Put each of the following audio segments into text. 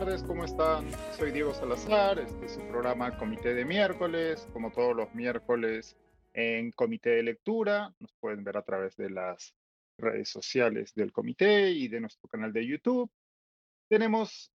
tardes, ¿cómo están? Soy Diego Salazar, este es su programa Comité de Miércoles, como todos los miércoles en Comité de Lectura, nos pueden ver a través de las redes sociales del comité y de nuestro canal de YouTube. Tenemos,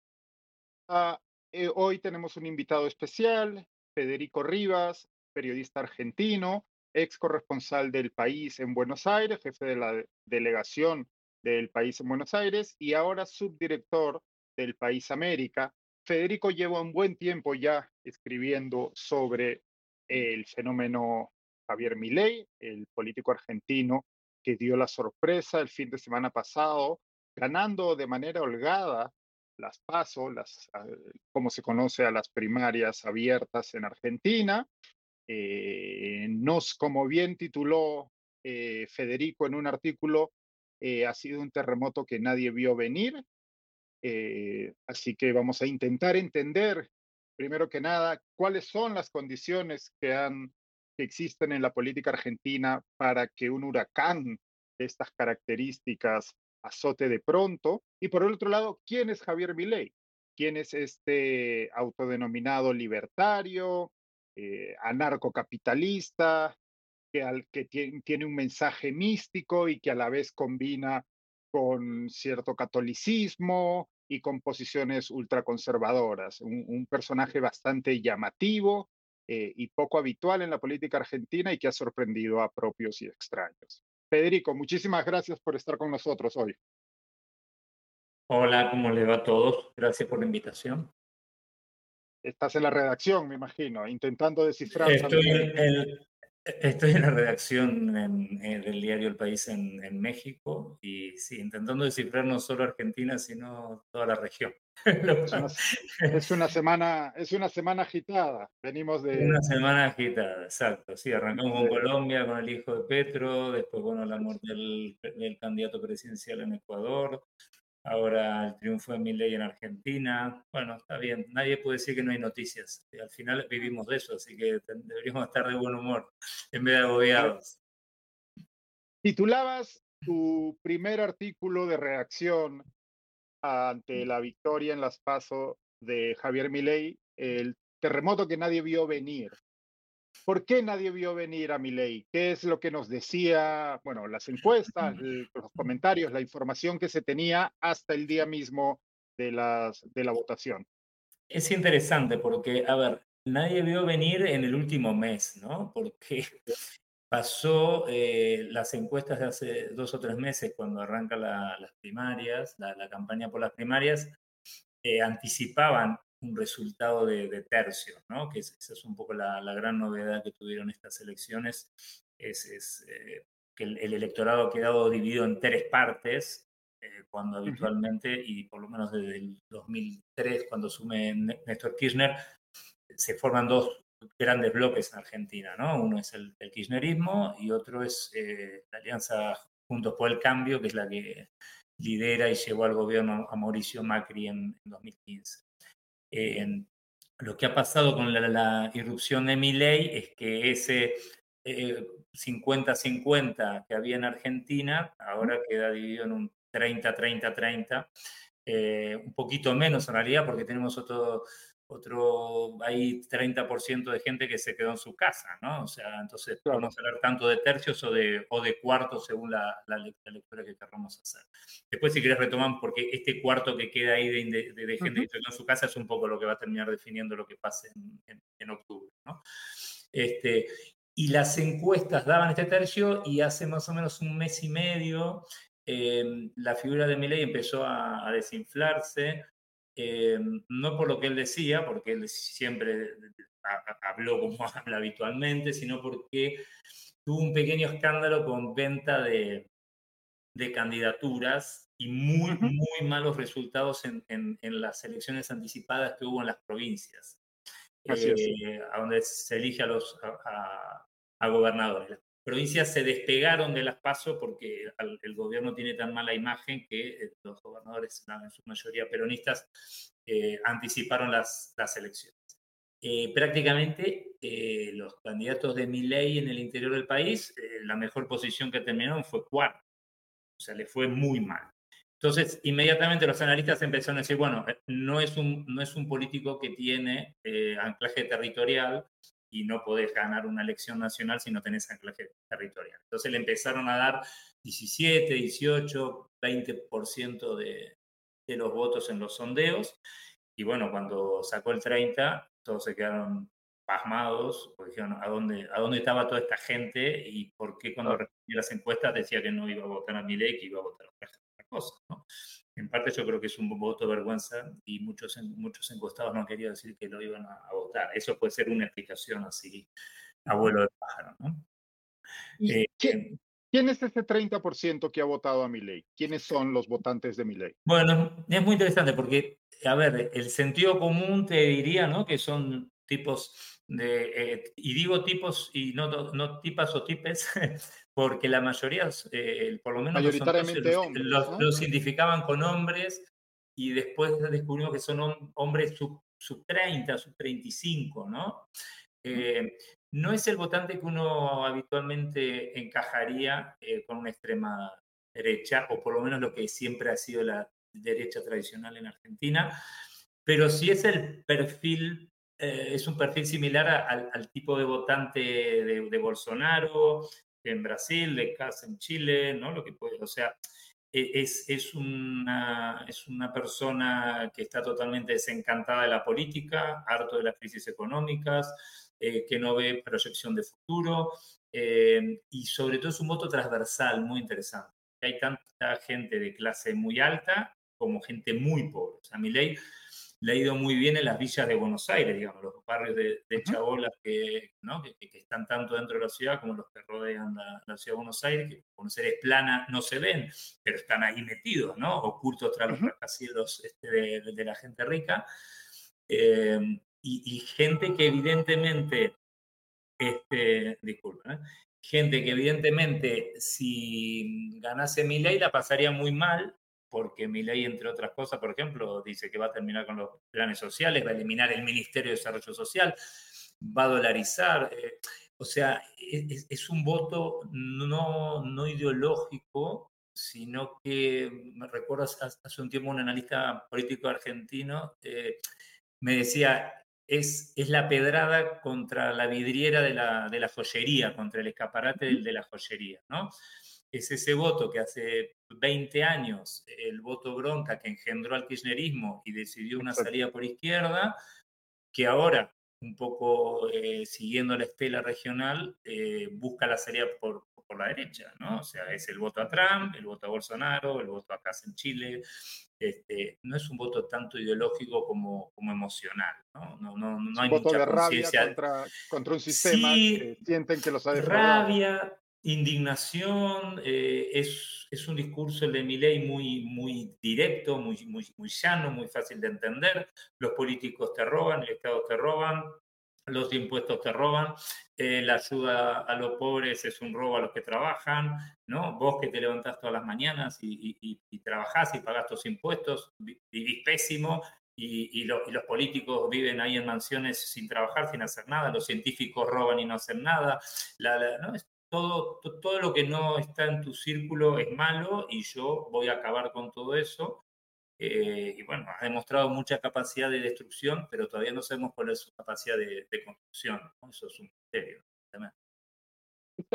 eh, hoy tenemos un invitado especial, Federico Rivas, periodista argentino, ex corresponsal del país en Buenos Aires, jefe de la delegación del país en Buenos Aires y ahora subdirector del país América. Federico lleva un buen tiempo ya escribiendo sobre el fenómeno Javier Milei, el político argentino que dio la sorpresa el fin de semana pasado, ganando de manera holgada las PASO, las, ah, como se conoce a las primarias abiertas en Argentina. Eh, nos, como bien tituló eh, Federico en un artículo, eh, ha sido un terremoto que nadie vio venir. Eh, así que vamos a intentar entender, primero que nada, cuáles son las condiciones que, han, que existen en la política argentina para que un huracán de estas características azote de pronto. Y por el otro lado, ¿quién es Javier Milei? ¿Quién es este autodenominado libertario, eh, anarcocapitalista, que, tiene, un mensaje místico y que a la vez combina con cierto catolicismo y con posiciones ultraconservadoras. Un, un personaje bastante llamativo eh, y poco habitual en la política argentina y que ha sorprendido a propios y extraños. Federico, muchísimas gracias por estar con nosotros hoy. Hola, ¿cómo le va a todos? Gracias por la invitación. Estás en la redacción, me imagino, intentando descifrar. Estoy en, Estoy en la redacción del diario El País en, México y sí, intentando descifrar no solo Argentina, sino toda la región. es, una, semana, es una semana agitada. Venimos de. Una semana agitada, exacto. Sí, arrancamos con Colombia, con el hijo de Petro, después, bueno, la muerte del, del candidato presidencial en Ecuador, ahora el triunfo de Milei en Argentina. Bueno, está bien, nadie puede decir que no hay noticias. Al final vivimos de eso, así que deberíamos estar de buen humor en vez de agobiados. Titulabas tu primer artículo de reacción ante la victoria en las PASO de Javier Milei, el terremoto que nadie vio venir. ¿Por qué nadie vio venir a ley? ¿Qué es lo que nos decía, bueno, las encuestas, los comentarios, la información que se tenía hasta el día mismo de, las, de la votación? Es interesante porque, a ver, nadie vio venir en el último mes, ¿no? Porque pasó eh, las encuestas de hace dos o tres meses, cuando arranca las primarias, la, campaña por las primarias, eh, anticipaban un resultado de, tercio, ¿no? que esa es un poco la, gran novedad que tuvieron estas elecciones, es, eh, que el, electorado ha quedado dividido en tres partes, eh, cuando habitualmente, y por lo menos desde el 2003, cuando asume Néstor Kirchner, se forman dos grandes bloques en Argentina, ¿no? Uno es el, kirchnerismo y otro es eh, la alianza Juntos por el Cambio, que es la que lidera y llevó al gobierno a Mauricio Macri en, en 2015 lo que ha pasado con la, irrupción de mi ley es que ese 50-50 eh, que había en Argentina ahora queda dividido en un 30-30-30, eh, un poquito menos en realidad porque tenemos otro, otro, hay 30% de gente que se quedó en su casa, ¿no? O sea, entonces podemos hablar tanto de tercios o de, o de cuartos según la, la, lectura que queramos hacer. Después, si querés retomar, porque este cuarto que queda ahí de, de, gente que se quedó en su casa es un poco lo que va a terminar definiendo lo que pase en, en, octubre, ¿no? Este, y las encuestas daban este tercio y hace más o menos un mes y medio eh, la figura de Milley empezó a, a desinflarse, eh, no por lo que él decía, porque él siempre habló como habla habitualmente, sino porque tuvo un pequeño escándalo con venta de, de candidaturas y muy, muy malos resultados en, en, las elecciones anticipadas que hubo en las provincias, eh, a donde se elige a los a, a gobernadores provincias se despegaron de las pasos porque el gobierno tiene tan mala imagen que eh, los gobernadores, en su mayoría peronistas, eh, anticiparon las, las elecciones. Eh, prácticamente los candidatos de mi ley en el interior del país, la mejor posición que terminaron fue cuarto. O sea, le fue muy mal. Entonces, inmediatamente los analistas empezaron a decir, bueno, no es un, no es un político que tiene eh, anclaje territorial y no podés ganar una elección nacional si no tenés anclaje territorial. Entonces le empezaron a dar 17, 18, 20% de, de los votos en los sondeos. Y bueno, cuando sacó el 30, todos se quedaron pasmados, porque dijeron, ¿a dónde, ¿a dónde estaba toda esta gente? Y por qué cuando respondía las encuestas decía que no iba a votar a Milei, que iba a votar a otra cosa, ¿no? En parte yo creo que es un voto de vergüenza y muchos, muchos encuestados no querían decir que lo iban a, votar. Eso puede ser una explicación así, abuelo de pájaro, ¿no? Eh, ¿quién, ¿Quién, es ese 30% que ha votado a Milei? ¿Quiénes son los votantes de Milei? Bueno, es muy interesante porque, a ver, el sentido común te diría, ¿no? Que son tipos de, eh, y digo tipos y no, no tipas o tipes, porque la mayoría, eh, por lo menos los, los, identificaban con hombres y después descubrimos que son hombres sub, sub 30, sub 35, ¿no? Eh, no es el votante que uno habitualmente encajaría con una extrema derecha, o por lo menos lo que siempre ha sido la derecha tradicional en Argentina, pero sí es el perfil eh, es un perfil similar al, tipo de votante de, Bolsonaro en Brasil, de Cas en Chile, ¿no? Lo que puede, o sea, e, es, es, una, es una persona que está totalmente desencantada de la política, harto de las crisis económicas, eh, que no ve proyección de futuro eh, y sobre todo es un voto transversal muy interesante. Hay tanta gente de clase muy alta como gente muy pobre. O sea, mi ley le ha ido muy bien en las villas de Buenos Aires, digamos, los barrios de, chabolas que, ¿no? que, están tanto dentro de la ciudad como los que rodean la, ciudad de Buenos Aires, que Buenos Aires plana no se ven, pero están ahí metidos, ¿no? ocultos tras los rascacielos este, de, la gente rica. Eh, y, gente que evidentemente, este, disculpa, ¿eh? gente que evidentemente si ganase mi ley la pasaría muy mal porque mi ley, entre otras cosas, por ejemplo, dice que va a terminar con los planes sociales, va a eliminar el Ministerio de Desarrollo Social, va a dolarizar. Eh, o sea, es, un voto no, no ideológico, sino que me recuerdo hace un tiempo un analista político argentino eh, me decía, es, es, la pedrada contra la vidriera de la, de la joyería, contra el escaparate de, de la joyería, ¿no? es ese voto que hace 20 años, el voto bronca que engendró al kirchnerismo y decidió una salida por izquierda, que ahora, un poco eh, siguiendo la estela regional, eh, busca la salida por, por, la derecha, ¿no? O sea, es el voto a Trump, el voto a Bolsonaro, el voto a Casa en Chile. Este, no es un voto tanto ideológico como, como emocional, ¿no? No, no, no hay voto de rabia contra, contra, un sistema que sienten que los ha defraudado. Rabia, indignación, eh, es, es, un discurso de ley muy, muy directo, muy, muy, muy llano, muy fácil de entender. Los políticos te roban, el Estado te roban, los impuestos te roban, eh, la ayuda a los pobres es un robo a los que trabajan, ¿no? Vos que te levantás todas las mañanas y, y, y trabajás y pagás tus impuestos, vivís pésimo y, y, los políticos viven ahí en mansiones sin trabajar, sin hacer nada, los científicos roban y no hacen nada. La, ¿no? Todo, todo lo que no está en tu círculo es malo y yo voy a acabar con todo eso. Eh, y bueno, ha demostrado mucha capacidad de destrucción, pero todavía no sabemos cuál es su capacidad de, construcción. Eso es un misterio.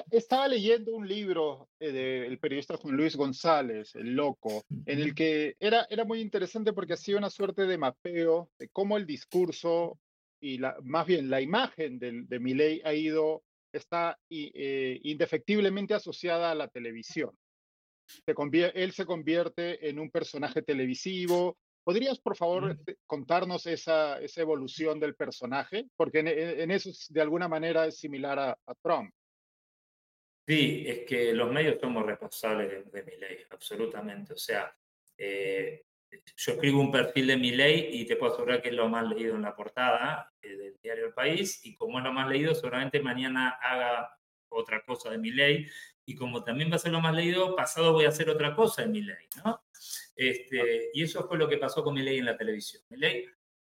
Estaba leyendo un libro eh, del periodista Juan Luis González, El Loco, en el que era, era muy interesante porque hacía una suerte de mapeo de cómo el discurso y la, más bien la imagen de, de Milei ha ido está eh, indefectiblemente asociada a la televisión. Se él se convierte en un personaje televisivo. ¿Podrías, por favor, este, contarnos esa, esa evolución del personaje? Porque en, eso, de alguna manera, es similar a, Trump. Sí, es que los medios somos responsables de, mi ley, absolutamente. O sea, eh, yo escribo un perfil de mi ley y te puedo asegurar que es lo más leído en la portada eh, del diario El País y como es lo más leído, seguramente mañana haga otra cosa de mi ley y como también va a ser lo más leído, pasado voy a hacer otra cosa de mi ley, ¿no? Este, y eso fue lo que pasó con mi ley en la televisión. Mi ley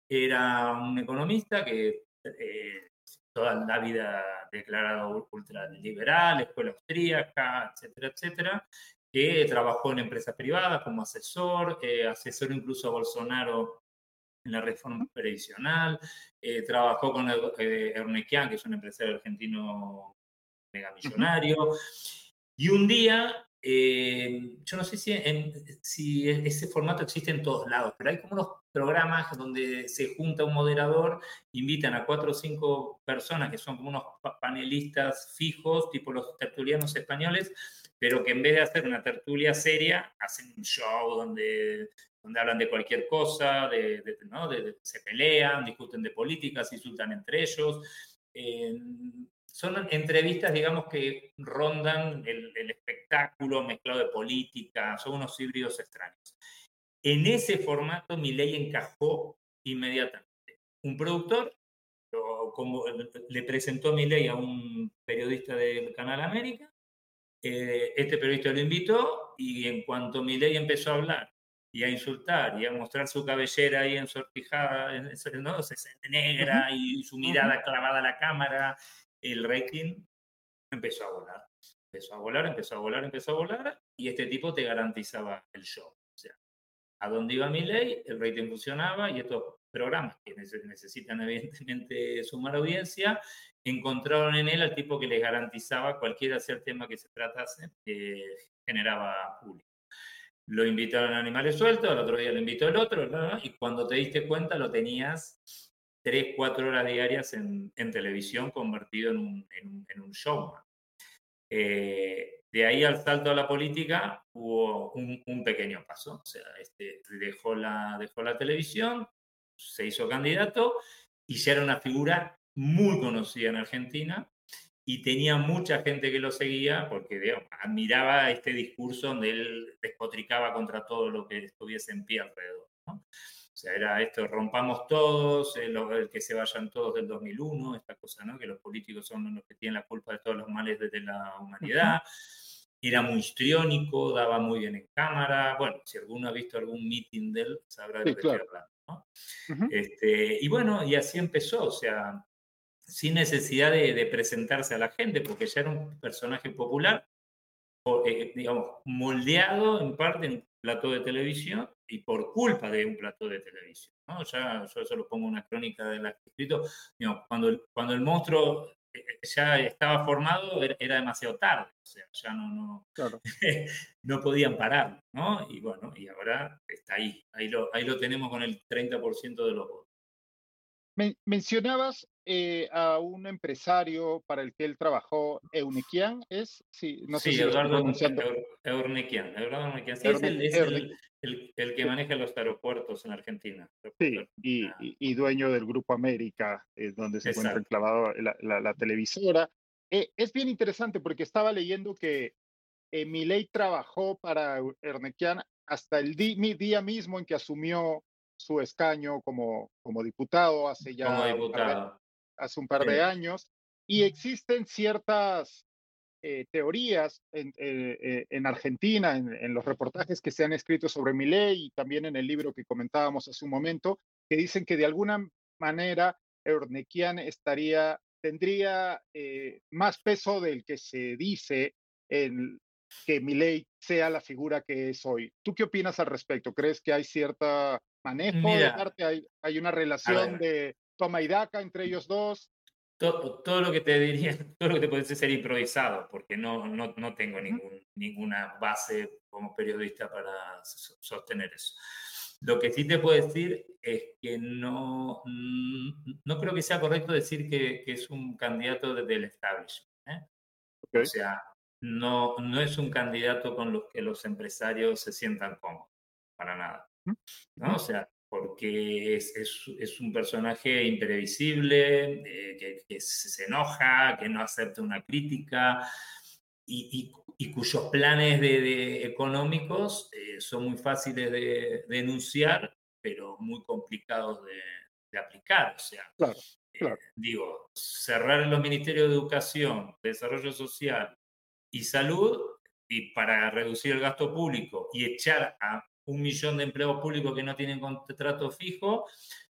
era un economista que eh, toda la vida declarado ultraliberal, escuela austríaca, etcétera, etcétera, que trabajó en empresas privadas como asesor, eh, asesor incluso a Bolsonaro en la reforma previsional, eh, trabajó con eh, Ernequian, que es un empresario argentino megamillonario, y un día, eh, yo no sé si, si ese formato existe en todos lados, pero hay como unos programas donde se junta un moderador, invitan a cuatro o cinco personas que son como unos panelistas fijos, tipo los tertulianos españoles, pero que en vez de hacer una tertulia seria, hacen un show donde donde hablan de cualquier cosa, de, ¿no? se pelean, discuten de políticas, insultan entre ellos. Eh, son entrevistas, digamos, que rondan el, espectáculo mezclado de política, son unos híbridos extraños. En ese formato, mi ley encajó inmediatamente. Un productor como, le presentó mi ley a un periodista del Canal América, eh, este periodista lo invitó y en cuanto mi ley empezó a hablar y a insultar y a mostrar su cabellera ahí ensortijada, ¿no? negra y su mirada clavada a la cámara, el rating empezó a volar. Empezó a volar, empezó a volar, empezó a volar y este tipo te garantizaba el show. O sea, a dónde iba mi ley, el rating funcionaba y estos programas que necesitan evidentemente sumar audiencia, encontraron en él al tipo que les garantizaba cualquier hacer tema que se tratase, que generaba público lo invitaron a Animales Sueltos, al otro día lo invitó el otro, y cuando te diste cuenta lo tenías tres, cuatro horas diarias en, televisión convertido en un, en, un showman. Eh, de ahí al salto a la política hubo un, pequeño paso, o sea, este, dejó, la, dejó la televisión, se hizo candidato y ya era una figura muy conocida en Argentina, y tenía mucha gente que lo seguía porque admiraba este discurso donde él despotricaba contra todo lo que estuviese en pie alrededor. ¿no? O sea, era esto, rompamos todos, el, que se vayan todos del 2001, esta cosa, ¿no? Que los políticos son los que tienen la culpa de todos los males de la humanidad. Era muy histriónico, daba muy bien en cámara. Bueno, si alguno ha visto algún meeting de él, sabrá de qué hablando. ¿no? este, y bueno, y así empezó. O sea, sin necesidad de, presentarse a la gente, porque ya era un personaje popular, eh, digamos, moldeado en parte en un plato de televisión y por culpa de un plato de televisión. ¿no? Ya, yo eso lo pongo en una crónica de la que he escrito, cuando, el, cuando el monstruo eh, ya estaba formado era, demasiado tarde, o sea, ya no, no, no podían parar, ¿no? Y bueno, y ahora está ahí, ahí lo, ahí lo tenemos con el 30% de los votos mencionabas eh, a un empresario para el que él trabajó, Eunikian, ¿es? Sí, no sé si Eduardo Eunikian. Eduardo Sí, es, el, el, que maneja los aeropuertos en Argentina. Sí, y, y, dueño del Grupo América, eh, donde se encuentra enclavado la, la, televisora. Eh, es bien interesante porque estaba leyendo que Milei trabajó para Ernequian hasta el día mismo en que asumió su escaño como, como diputado hace ya par de, hace un par de años. Y existen ciertas eh, teorías en, eh, eh, en Argentina, en, los reportajes que se han escrito sobre mi ley y también en el libro que comentábamos hace un momento, que dicen que de alguna manera Eurnequian estaría, tendría más peso del que se dice en que mi ley sea la figura que es hoy. ¿Tú qué opinas al respecto? ¿Crees que hay cierta manejo de parte, hay, hay una relación de toma y daca entre ellos dos. Todo, todo, lo que te diría, todo lo que te puede ser improvisado, porque no, no, no tengo ningún, ninguna base como periodista para sostener eso. Lo que sí te puedo decir es que no, no creo que sea correcto decir que, que es un candidato desde el establishment. ¿eh? O sea, no, no es un candidato con los que los empresarios se sientan cómodos, para nada. ¿no? O sea, porque es, es, un personaje imprevisible, eh, que, se enoja, que no acepta una crítica y, y, cuyos planes de, económicos eh, son muy fáciles de, denunciar, pero muy complicados de, aplicar. O sea, eh, digo, cerrar los ministerios de Educación, Desarrollo Social y Salud y para reducir el gasto público y echar a un millón de empleados públicos que no tienen contrato fijo,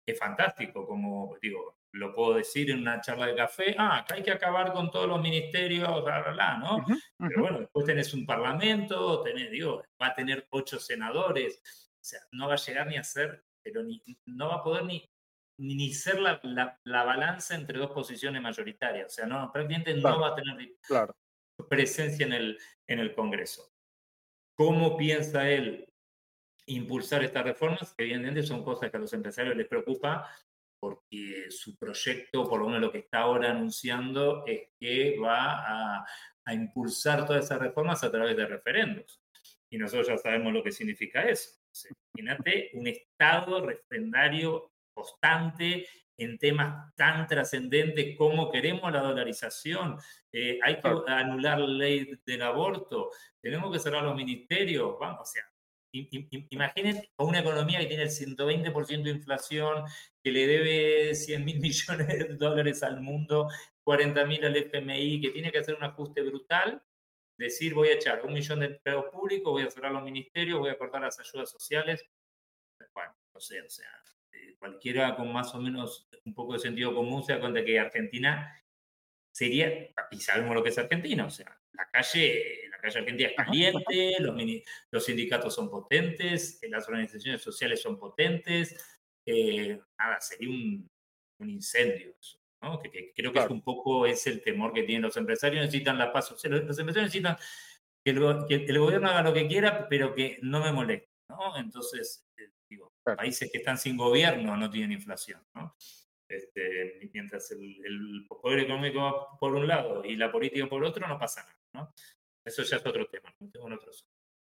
es fantástico, como digo, lo puedo decir en una charla de café, ah, acá hay que acabar con todos los ministerios, bla, bla, bla, ¿no? Pero bueno, después tenés un parlamento, tenés, digo, va a tener ocho senadores, o sea, no va a llegar ni a ser, pero ni, no va a poder ni, ni ser la, la, balanza entre dos posiciones mayoritarias, o sea, no, prácticamente no va a tener claro. presencia en el, en el Congreso. ¿Cómo piensa él impulsar estas reformas? Evidentemente son cosas que a los empresarios les preocupa porque su proyecto, por lo menos lo que está ahora anunciando, es que va a, impulsar todas esas reformas a través de referendos. Y nosotros ya sabemos lo que significa eso. imagínate un Estado referendario constante en temas tan trascendentes como queremos la dolarización, eh, hay que anular la ley del aborto, tenemos que cerrar los ministerios, vamos, o sea, Imaginen una economía que tiene el 120% de inflación, que le debe 100 mil millones de dólares al mundo, 40 mil al FMI, que tiene que hacer un ajuste brutal, decir voy a echar un millón de empleados públicos, voy a cerrar los ministerios, voy a cortar las ayudas sociales. Bueno, no sé, o sea, eh, cualquiera con más o menos un poco de sentido común se da cuenta que Argentina sería, y sabemos lo que es Argentina, o sea, la calle, la calle argentina es caliente, los, los sindicatos son potentes, eh, las organizaciones sociales son potentes, eh, nada, sería un, un incendio ¿no? que, creo que es un poco es el temor que tienen los empresarios, necesitan la paz social, los, empresarios necesitan que el, que el, gobierno haga lo que quiera, pero que no me moleste, ¿no? Entonces, eh, digo, países que están sin gobierno no tienen inflación, ¿no? Este, mientras el, poder económico por un lado y la política por otro, no pasa nada. ¿No? Eso ya es otro tema.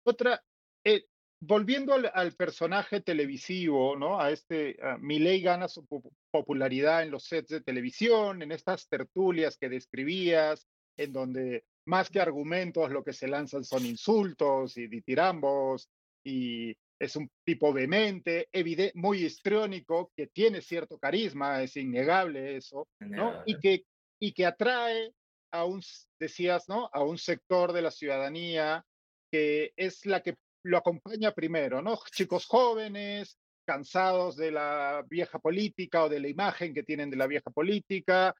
Otra, eh, volviendo al, personaje televisivo, ¿no? A este, Milei gana su popularidad en los sets de televisión, en estas tertulias que describías, en donde más que argumentos lo que se lanzan son insultos y ditirambos y es un tipo vehemente, muy histriónico, que tiene cierto carisma, es innegable eso, ¿no? Y que, y que atrae a un, decías, ¿no? A un sector de la ciudadanía que es la que lo acompaña primero, ¿no? Chicos jóvenes, cansados de la vieja política o de la imagen que tienen de la vieja política,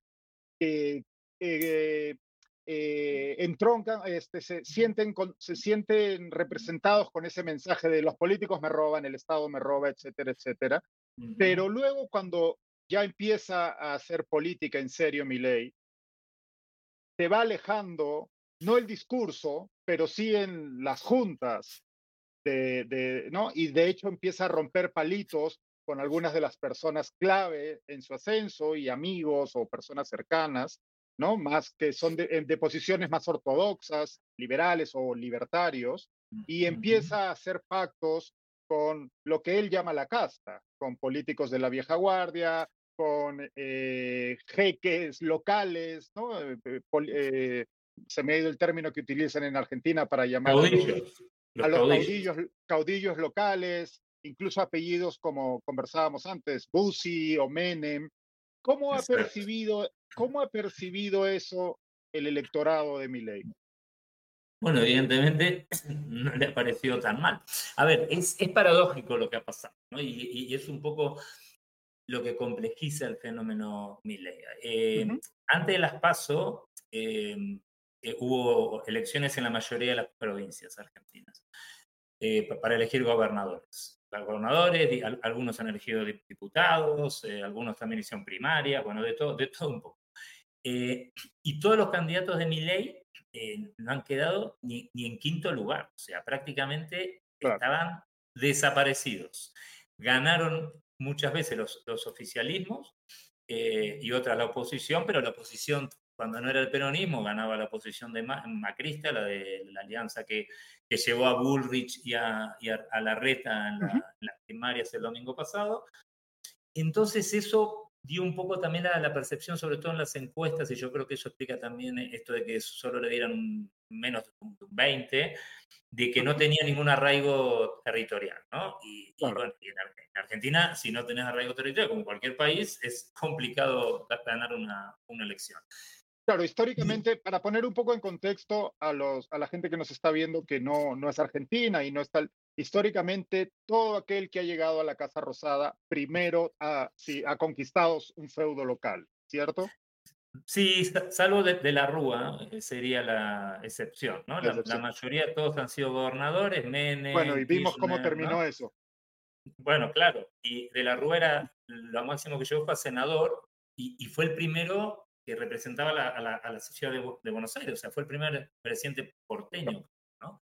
que eh, eh, entroncan, este, se, sienten se sienten representados con ese mensaje de los políticos me roban, el Estado me roba, etcétera, etcétera. Pero luego cuando ya empieza a hacer política en serio mi ley, se va alejando, no el discurso, pero sí en las juntas, de, de, ¿no? Y de hecho empieza a romper palitos con algunas de las personas clave en su ascenso y amigos o personas cercanas, ¿no? Más que son de, de, posiciones más ortodoxas, liberales o libertarios, y empieza a hacer pactos con lo que él llama la casta, con políticos de la vieja guardia, con eh, jeques locales, ¿no? Eh, eh, se me ha ido el término que utilizan en Argentina para llamar caudillos. a los caudillos, caudillos locales, incluso apellidos como conversábamos antes, Bussi o Menem. ¿Cómo ha percibido ¿Cómo ha percibido eso el electorado de Milei? Bueno, evidentemente no le ha parecido tan mal. A ver, es, paradójico lo que ha pasado, ¿no? y, es un poco lo que complejiza el fenómeno Milei. Eh, antes de las PASO, eh, eh, hubo elecciones en la mayoría de las provincias argentinas para elegir gobernadores. Los gobernadores, algunos han elegido diputados, algunos también hicieron primaria, bueno, de todo, de todo un poco. Eh, y todos los candidatos de mi ley eh, no han quedado ni, ni, en quinto lugar, o sea, prácticamente estaban desaparecidos. Ganaron muchas veces los, los oficialismos eh, y otras la oposición, pero la oposición, cuando no era el peronismo, ganaba la oposición de Macrista, la de la alianza que, que llevó a Bullrich y a, y a, Larreta en, en las primarias el domingo pasado. Entonces eso dio un poco también a la percepción, sobre todo en las encuestas, y yo creo que eso explica también esto de que solo le dieran menos de un 20, de que no tenía ningún arraigo territorial, ¿no? Y, bueno, en Argentina, si no tenés arraigo territorial, como cualquier país, es complicado ganar una, una elección. Claro, históricamente, para poner un poco en contexto a, los, a la gente que nos está viendo que no, no es argentina y no está históricamente todo aquel que ha llegado a la Casa Rosada primero ha, sí, ha conquistado un feudo local, ¿cierto? Sí, salvo de, la Rúa, eh, sería la excepción, ¿no? La, mayoría, todos han sido gobernadores, Menem. Bueno, y vimos cómo terminó eso. Bueno, claro, y de la Rúa era lo máximo que llegó fue a senador y, fue el primero que representaba a, la, ciudad de, Buenos Aires, o sea, fue el primer presidente porteño, ¿no?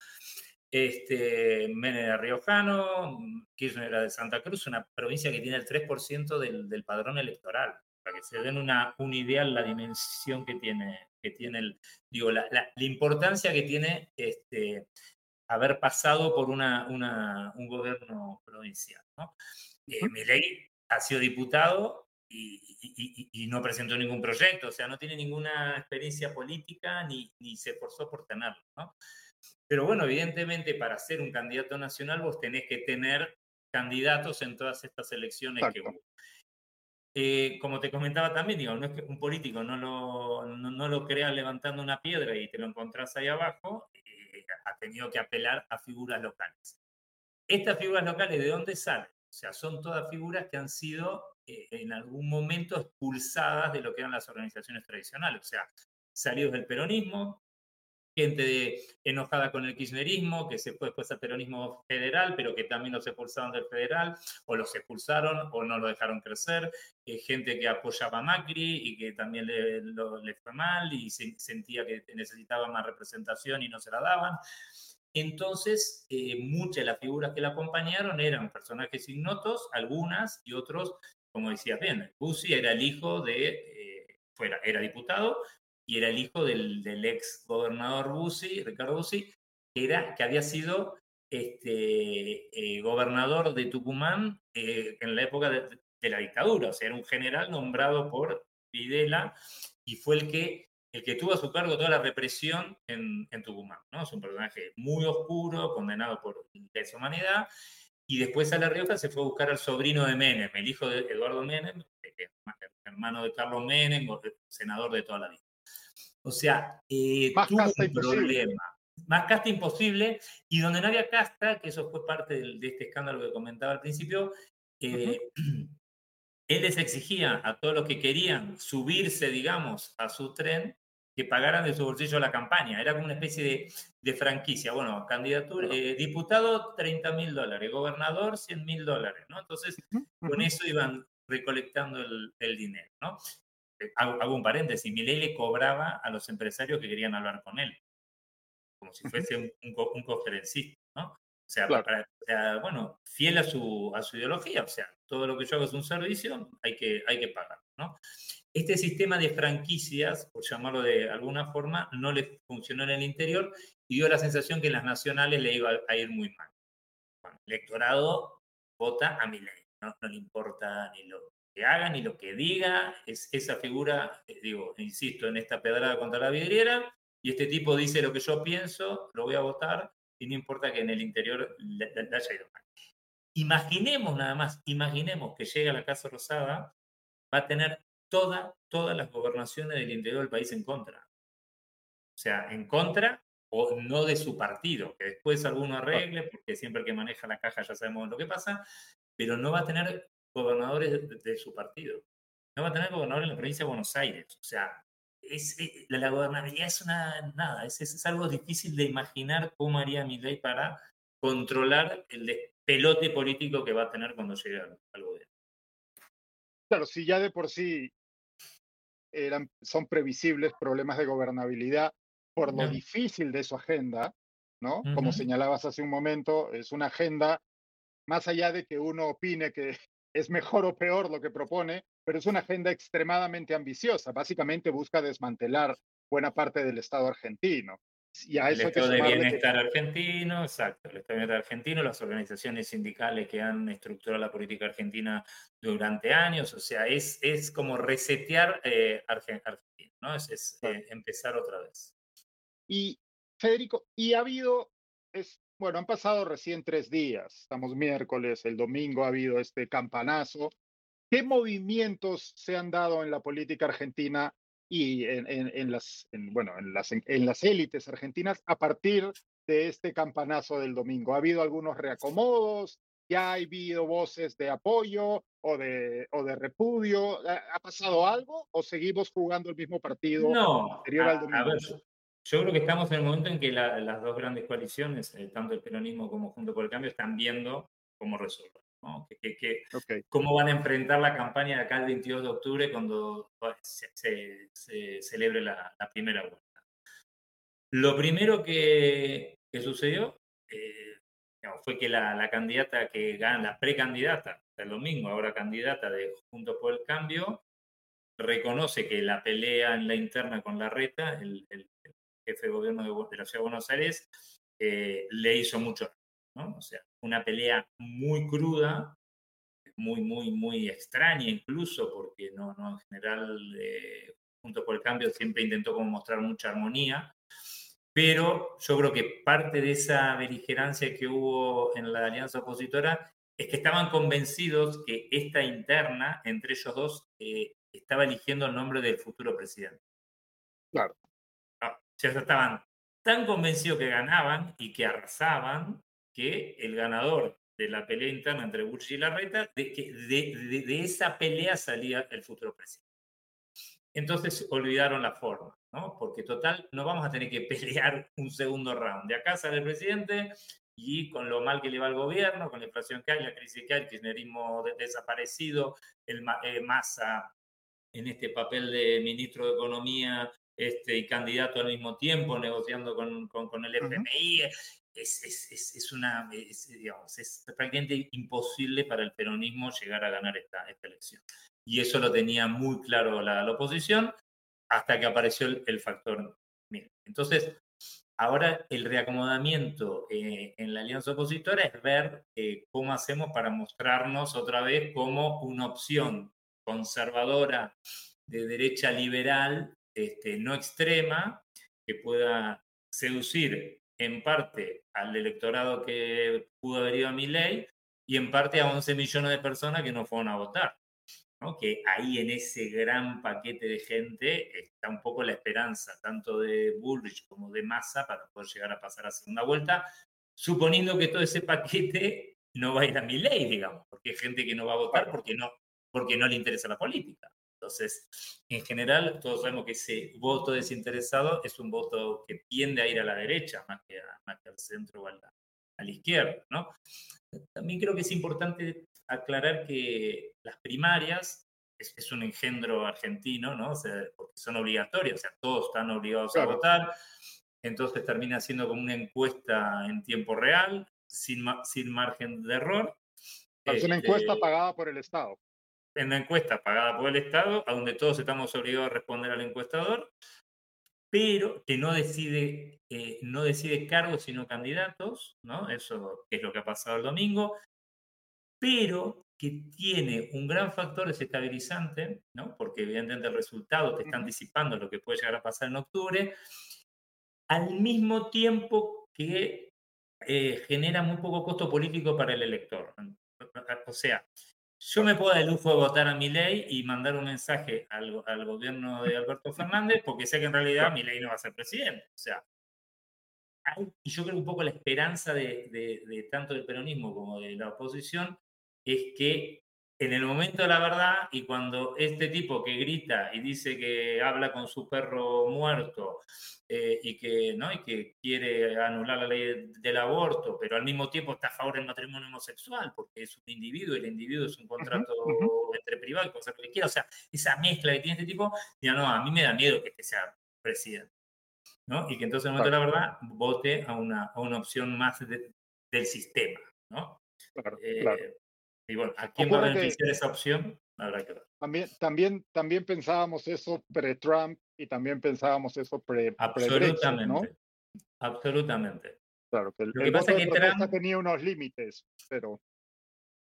Este, Menem era riojano, Kirchner era de Santa Cruz, una provincia que tiene el 3% del, del padrón electoral para que se den una, una idea la dimensión que tiene, que tiene el, digo, la, la, importancia que tiene este, haber pasado por una, una, un gobierno provincial. ¿no? Eh, ha sido diputado y, y, y, no presentó ningún proyecto, o sea, no tiene ninguna experiencia política ni, ni se esforzó por tenerlo. ¿no? Pero bueno, evidentemente para ser un candidato nacional vos tenés que tener candidatos en todas estas elecciones que hubo. Eh, como te comentaba también, digo, no es que un político no lo, no, lo crea levantando una piedra y te lo encontrás ahí abajo, ha tenido que apelar a figuras locales. Estas figuras locales, ¿de dónde salen? O sea, son todas figuras que han sido eh, en algún momento expulsadas de lo que eran las organizaciones tradicionales, o sea, salidos del peronismo, gente enojada con el kirchnerismo, que se fue después al peronismo federal, pero que también los expulsaron del federal, o los expulsaron o no lo dejaron crecer, eh, gente que apoyaba a Macri y que también le, le fue mal y sentía que necesitaba más representación y no se la daban. Entonces, eh, muchas de las figuras que la acompañaron eran personajes ignotos, algunas y otros, como decía bien, Bussi era el hijo de, eh, fuera, era diputado, y era el hijo del, del ex gobernador Bussi, Ricardo Bussi, que, era, que había sido este, eh, gobernador de Tucumán eh, en la época de, la dictadura, o sea, era un general nombrado por Videla y fue el que, el que tuvo a su cargo toda la represión en, en Tucumán. ¿no? Es un personaje muy oscuro, condenado por lesa humanidad, y después a La Rioja se fue a buscar al sobrino de Menem, el hijo de Eduardo Menem, hermano de Carlos Menem, senador de toda la vida. O sea, eh, tuvo un problema. Más casta imposible, y donde no había casta, que eso fue parte de, este escándalo que comentaba al principio, eh, él les exigía a todos los que querían subirse, digamos, a su tren, que pagaran de su bolsillo la campaña. Era como una especie de, de franquicia. Bueno, candidatura, eh, diputado, 30 mil dólares, gobernador, 100 mil dólares, ¿no? Entonces, con eso iban recolectando el, el dinero, ¿no? Hago, un paréntesis, Milei le cobraba a los empresarios que querían hablar con él, como si fuese un, un, conferencista, ¿no? O sea, bueno, fiel a su, a su ideología, o sea, todo lo que yo hago es un servicio, hay que, hay que pagar, ¿no? Este sistema de franquicias, por llamarlo de alguna forma, no le funcionó en el interior y dio la sensación que en las nacionales le iba a ir muy mal. Bueno, el electorado vota a Milei, ¿no? no le importa ni lo que haga ni lo que diga, es esa figura, eh, digo, insisto, en esta pedrada contra la vidriera, y este tipo dice lo que yo pienso, lo voy a votar, y no importa que en el interior le, haya ido mal. Imaginemos nada más, imaginemos que llega la Casa Rosada, va a tener toda, todas las gobernaciones del interior del país en contra. O sea, en contra o no de su partido, que después alguno arregle, porque siempre que maneja la caja ya sabemos lo que pasa, pero no va a tener gobernadores de, su partido. No va a tener gobernador en la provincia de Buenos Aires. O sea, es, eh, la, gobernabilidad es una nada, es, es, algo difícil de imaginar cómo haría ley para controlar el despelote político que va a tener cuando llegue al, gobierno. Claro, si ya de por sí eran, son previsibles problemas de gobernabilidad por lo difícil de su agenda, ¿no? Como señalabas hace un momento, es una agenda, más allá de que uno opine que es mejor o peor lo que propone, pero es una agenda extremadamente ambiciosa. Básicamente busca desmantelar buena parte del Estado argentino. Y a eso el Estado de Bienestar argentino, exacto, el Estado de Bienestar argentino, las organizaciones sindicales que han estructurado la política argentina durante años, o sea, es, es como resetear eh, Argentina, ¿no? Es, eh, empezar otra vez. Y, Federico, y ha habido, es, bueno, han pasado recién tres días, estamos miércoles, el domingo ha habido este campanazo. ¿Qué movimientos se han dado en la política argentina y en, las, bueno, en las, en las élites argentinas a partir de este campanazo del domingo? ¿Ha habido algunos reacomodos? ¿Ya ha habido voces de apoyo o de, o de repudio? ¿Ha pasado algo o seguimos jugando el mismo partido no, anterior al domingo? Yo creo que estamos en el momento en que las dos grandes coaliciones, eh, tanto el peronismo como Junto por el Cambio, están viendo cómo resolver. Que, cómo van a enfrentar la campaña de acá el 22 de octubre cuando se, celebre la, primera vuelta. Lo primero que, sucedió eh, fue que la, candidata que gana, la precandidata del domingo, ahora candidata de Juntos por el Cambio, reconoce que la pelea en la interna con la reta, el, jefe de gobierno de, la Ciudad de Buenos Aires, le hizo mucho. O sea, una pelea muy cruda, muy, muy, muy extraña incluso, porque no, no en general, eh, junto por el cambio, siempre intentó como mostrar mucha armonía. Pero yo creo que parte de esa beligerancia que hubo en la alianza opositora es que estaban convencidos que esta interna entre ellos dos eh, estaba eligiendo el nombre del futuro presidente. Claro. Ya estaban tan convencidos que ganaban y que arrasaban que el ganador de la pelea interna entre Bush y Larreta, de que de, de, esa pelea salía el futuro presidente. Entonces olvidaron la forma, ¿no? Porque total, no vamos a tener que pelear un segundo round. De acá sale el presidente y con lo mal que le va al gobierno, con la inflación que hay, la crisis que hay, el kirchnerismo desaparecido, el eh, Massa en este papel de ministro de Economía este, y candidato al mismo tiempo, negociando con, con, el FMI, es, es, una, digamos, es prácticamente imposible para el peronismo llegar a ganar esta, esta elección. Y eso lo tenía muy claro la, oposición hasta que apareció el, factor. Entonces, ahora el reacomodamiento eh, en la alianza opositora es ver eh, cómo hacemos para mostrarnos otra vez como una opción conservadora de derecha liberal, este, no extrema, que pueda seducir en parte al electorado que pudo haber ido a mi ley y en parte a 11 millones de personas que no fueron a votar. ¿no? Que ahí en ese gran paquete de gente está un poco la esperanza, tanto de Bullrich como de Massa, para poder llegar a pasar a segunda vuelta, suponiendo que todo ese paquete no va a ir a mi ley, digamos, porque hay gente que no va a votar porque no, porque no le interesa la política. Entonces, en general, todos sabemos que ese voto desinteresado es un voto que tiende a ir a la derecha más que, al centro o a la, izquierda. ¿no? También creo que es importante aclarar que las primarias es, un engendro argentino, ¿no? porque son obligatorias, o sea, todos están obligados a votar. Entonces termina siendo como una encuesta en tiempo real, sin, sin margen de error. Es una encuesta este pagada por el Estado en una encuesta pagada por el Estado, a donde todos estamos obligados a responder al encuestador, pero que no decide, eh, no decide cargos sino candidatos, ¿no? Eso es lo que ha pasado el domingo, pero que tiene un gran factor desestabilizante, ¿no? Porque evidentemente el resultado te está anticipando lo que puede llegar a pasar en octubre, al mismo tiempo que eh, genera muy poco costo político para el elector. O sea, yo me puedo dar el lujo de votar a mi ley y mandar un mensaje al, gobierno de Alberto Fernández porque sé que en realidad mi ley no va a ser presidente. O sea, y yo creo un poco la esperanza de, de, tanto del peronismo como de la oposición es que en el momento de la verdad y cuando este tipo que grita y dice que habla con su perro muerto eh, y, que, ¿no? y que quiere anular la ley del aborto, pero al mismo tiempo está a favor del matrimonio homosexual porque es un individuo y el individuo es un contrato entre privado y cosa que quiera. O sea, esa mezcla que tiene este tipo, ya no, a mí me da miedo que este sea presidente. ¿no? Y que entonces en el momento de la verdad vote a una, a una opción más del sistema. ¿no? Eh, y bueno, ¿a quién va a beneficiar esa opción? También, también, también pensábamos eso pre-Trump y también pensábamos eso pre Absolutamente. ¿no? Absolutamente. Claro, que el, lo que pasa es que Trump tenía unos límites, pero...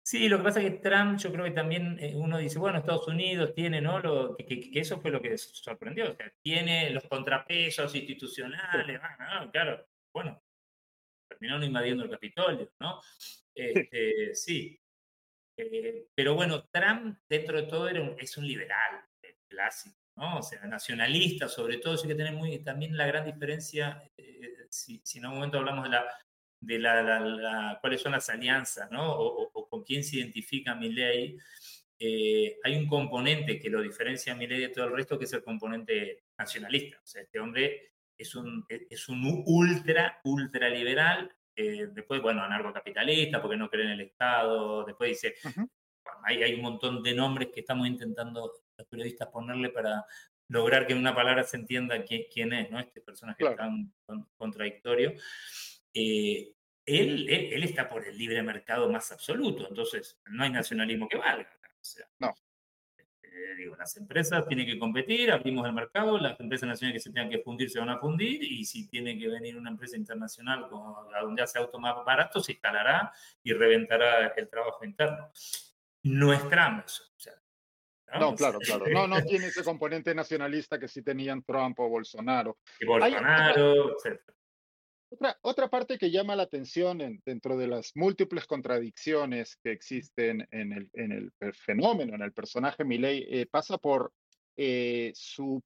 Sí, lo que pasa es que Trump, yo creo que también eh, uno dice, bueno, Estados Unidos tiene, ¿no? Lo, que, que, eso fue lo que sorprendió, o sea, tiene los contrapesos institucionales, claro, bueno, terminaron invadiendo el Capitolio, ¿no? Este, sí, eh, pero bueno, Trump dentro de todo era es un liberal clásico, ¿no? O sea, nacionalista, sobre todo, sí que tener muy, también la gran diferencia, eh, si, en algún momento hablamos de la de la, cuáles son las alianzas, ¿no? O, con quién se identifica mi ley, eh, hay un componente que lo diferencia a mi ley de todo el resto, que es el componente nacionalista. O sea, este hombre es un, es un ultra, ultra liberal, eh, después, bueno, anarcocapitalista, porque no cree en el Estado, después dice, hay, hay un montón de nombres que estamos intentando los periodistas ponerle para lograr que en una palabra se entienda quién, es, ¿no? Este personaje tan contradictorio. Eh, él, él, está por el libre mercado más absoluto, entonces no hay nacionalismo que valga. no. Eh, digo, las empresas tienen que competir, abrimos el mercado, las empresas nacionales que se tengan que fundir se van a fundir y si tiene que venir una empresa internacional a donde hace auto más barato, se instalará y reventará el trabajo interno. No es Trump ¿no? claro, claro. No, no tiene ese componente nacionalista que sí tenían Trump o Bolsonaro. Y Bolsonaro, etc. Otra, otra parte que llama la atención dentro de las múltiples contradicciones que existen en el, en el, fenómeno, en el personaje Milley, eh, pasa por eh, su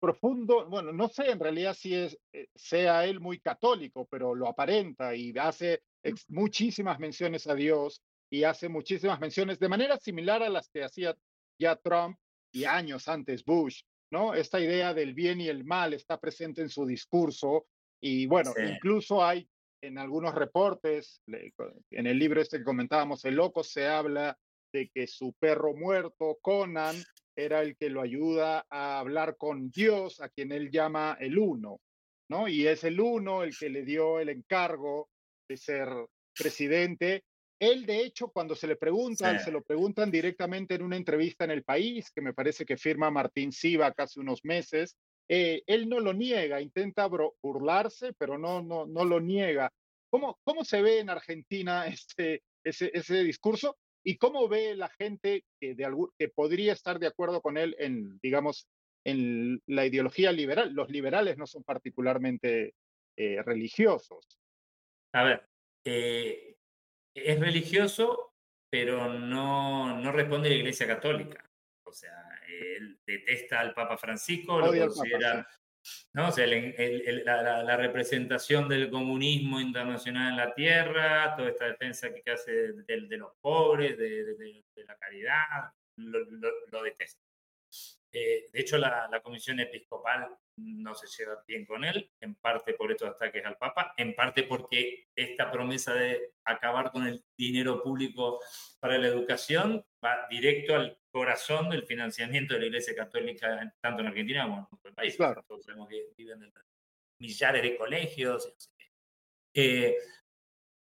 profundo, bueno, no sé en realidad si es, eh, sea él muy católico, pero lo aparenta y hace muchísimas menciones a Dios y hace muchísimas menciones de manera similar a las que hacía ya Trump y años antes Bush. ¿No? Esta idea del bien y el mal está presente en su discurso y bueno, incluso hay en algunos reportes, en el libro este que comentábamos, El Loco, se habla de que su perro muerto, Conan, era el que lo ayuda a hablar con Dios, a quien él llama el Uno, ¿no? Y es el Uno el que le dio el encargo de ser presidente él, de hecho, cuando se le preguntan, se lo preguntan directamente en una entrevista en El País, que me parece que firma Martín Siva hace unos meses, eh, él no lo niega, intenta burlarse, pero no, no, no lo niega. ¿Cómo, ¿Cómo se ve en Argentina este, ese, ese discurso? ¿Y cómo ve la gente que, de que podría estar de acuerdo con él en, digamos, en la ideología liberal? Los liberales no son particularmente eh, religiosos. A ver, eh, es religioso, pero no, no responde a la Iglesia Católica. O sea, él detesta al Papa Francisco, lo considera, ¿no? O sea, la, representación del comunismo internacional en la tierra, toda esta defensa que hace de, los pobres, de, la caridad, lo detesta. Eh, de hecho, la, comisión episcopal no se lleva bien con él, en parte por estos ataques al Papa, en parte porque esta promesa de acabar con el dinero público para la educación va directo al corazón del financiamiento de la Iglesia Católica, tanto en Argentina como en otros países. Claro. Todos sabemos que viven en millares de colegios. Eh,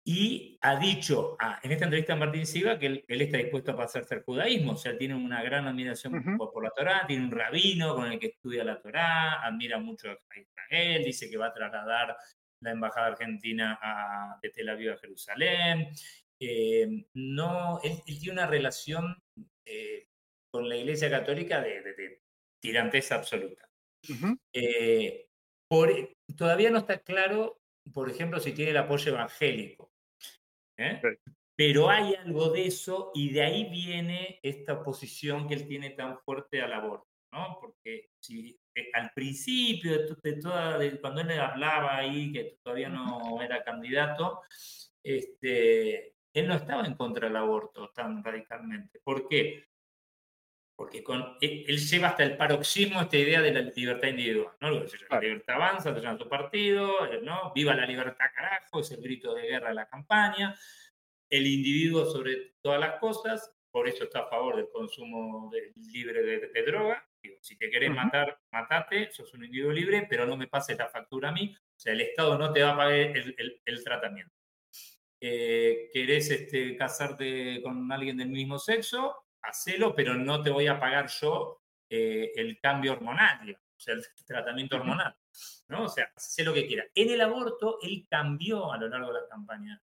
y ha dicho en esta entrevista a Martín Silva que él, está dispuesto a pasarse al judaísmo, o sea, tiene una gran admiración por, la Torá, tiene un rabino con el que estudia la Torá, admira mucho a Israel, dice que va a trasladar la embajada argentina a, de Tel Aviv a Jerusalén. Eh, no, él, tiene una relación eh, con la Iglesia Católica de, tiranteza absoluta. Eh, todavía no está claro, por ejemplo, si tiene el apoyo evangélico. ¿Eh? Pero hay algo de eso y de ahí viene esta oposición que él tiene tan fuerte al aborto, ¿no? Porque si eh, al principio de, toda, cuando él hablaba ahí, que todavía no era candidato, este, él no estaba en contra del aborto tan radicalmente. ¿Por qué? Porque con, él, lleva hasta el paroxismo esta idea de la libertad individual, ¿no? La libertad avanza, se llama su partido, eh, ¿no? Viva la libertad, carajo, es el grito de guerra de la campaña. El individuo sobre todas las cosas, por eso está a favor del consumo libre de, droga. si te querés matar, matate, sos un individuo libre, pero no me pases la factura a mí. O sea, el Estado no te va a pagar el, tratamiento. Eh, ¿Querés este, casarte con alguien del mismo sexo? Hacelo, pero no te voy a pagar yo eh, el cambio hormonal, o sea, el tratamiento hormonal. ¿no? O sea, sé lo que quiera. En el aborto, él cambió a lo largo de la campaña.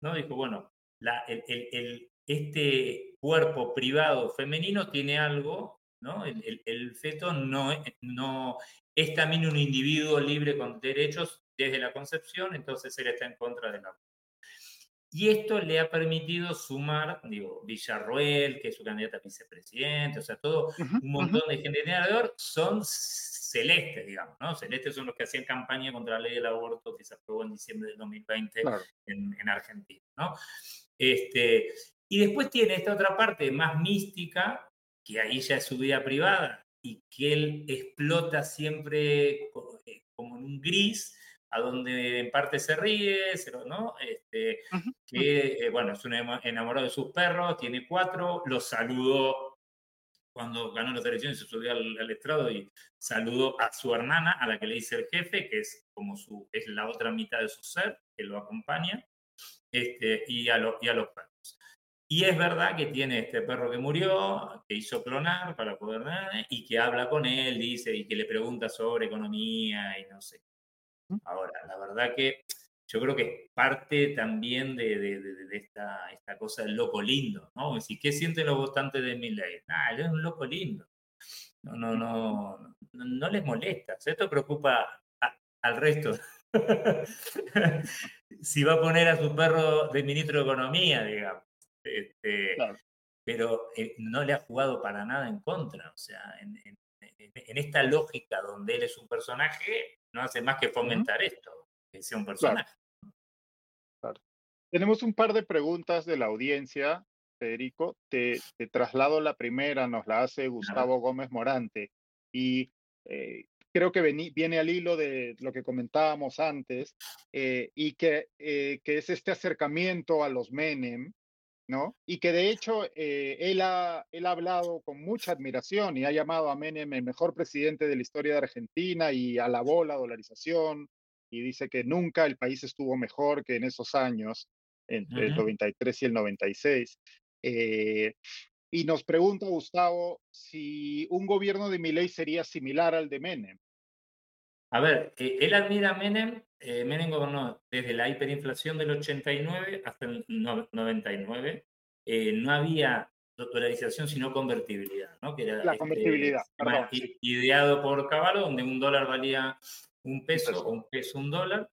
¿no? Dijo, bueno, la, el, este cuerpo privado femenino tiene algo, ¿no? El, feto no, no es también un individuo libre con derechos desde la concepción, entonces él está en contra del aborto. Y esto le ha permitido sumar, digo, Villarroel, que es su candidata a vicepresidente, o sea, todo un montón de gente alrededor, son celestes, digamos, ¿no? Celestes son los que hacían campaña contra la ley del aborto que se aprobó en diciembre de 2020 en, Argentina, ¿no? Este, y después tiene esta otra parte más mística, que ahí ya es su vida privada y que él explota siempre eh, como en un gris, a donde en parte se ríe, ¿no? Este, que, eh, bueno, es un enamorado de sus perros, tiene cuatro, los saludó cuando ganó las elecciones, se subió al, estrado y saludó a su hermana, a la que le dice el jefe, que es como su, es la otra mitad de su ser, que lo acompaña, este, y, a y a los perros. Y es verdad que tiene este perro que murió, que hizo clonar para poder, y que habla con él, dice, y que le pregunta sobre economía y no sé Ahora, la verdad que yo creo que es parte también de, esta, esta, cosa del loco lindo, ¿no? ¿qué sienten los votantes de ley? Ah, él es un loco lindo. No, no, no, no, les molesta. Esto preocupa al resto. si va a poner a su perro de ministro de Economía, digamos. Este, pero eh, no le ha jugado para nada en contra. O sea, en, en, esta lógica donde él es un personaje, no hace más que fomentar esto, que sea un personaje. Tenemos un par de preguntas de la audiencia, Federico. Te, traslado la primera, nos la hace Gustavo Gómez Morante. Y eh, creo que viene al hilo de lo que comentábamos antes, eh, y que, eh, que es este acercamiento a los Menem, ¿no? Y que de hecho eh, él, ha, él ha hablado con mucha admiración y ha llamado a Menem el mejor presidente de la historia de Argentina y alabó la dolarización y dice que nunca el país estuvo mejor que en esos años, entre el 93 y el 96. Eh, y nos pregunta Gustavo si un gobierno de Milei sería similar al de Menem. A ver, eh, él admira a Menem. Eh, Menem gobernó desde la hiperinflación del 89 hasta el 99. Eh, no había dolarización, sino convertibilidad, ¿no? Que era la este, convertibilidad, ideado por Caballo, donde un dólar valía un peso o un peso un dólar.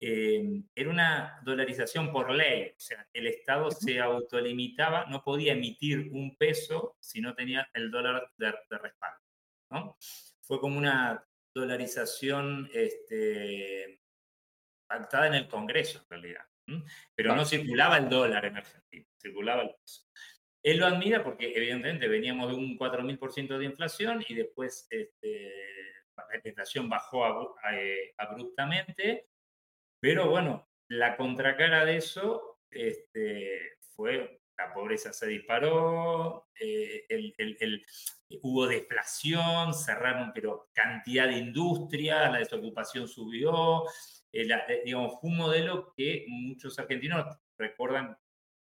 era una dolarización por ley, o sea, el Estado se autolimitaba, no podía emitir un peso si no tenía el dólar de, de respaldo. ¿no? Fue como una dolarización este, pactada en el Congreso, en realidad. Pero no circulaba el dólar en Argentina, circulaba el peso. Él lo admira porque, evidentemente, veníamos de un 4.000% de inflación y después este, la inflación bajó eh, abruptamente. Pero bueno, la contracara de eso este, fue la pobreza se disparó, eh, el, hubo deflación, cerraron, pero cantidad de industria, la desocupación subió, eh, eh, digamos, fue un modelo que muchos argentinos recuerdan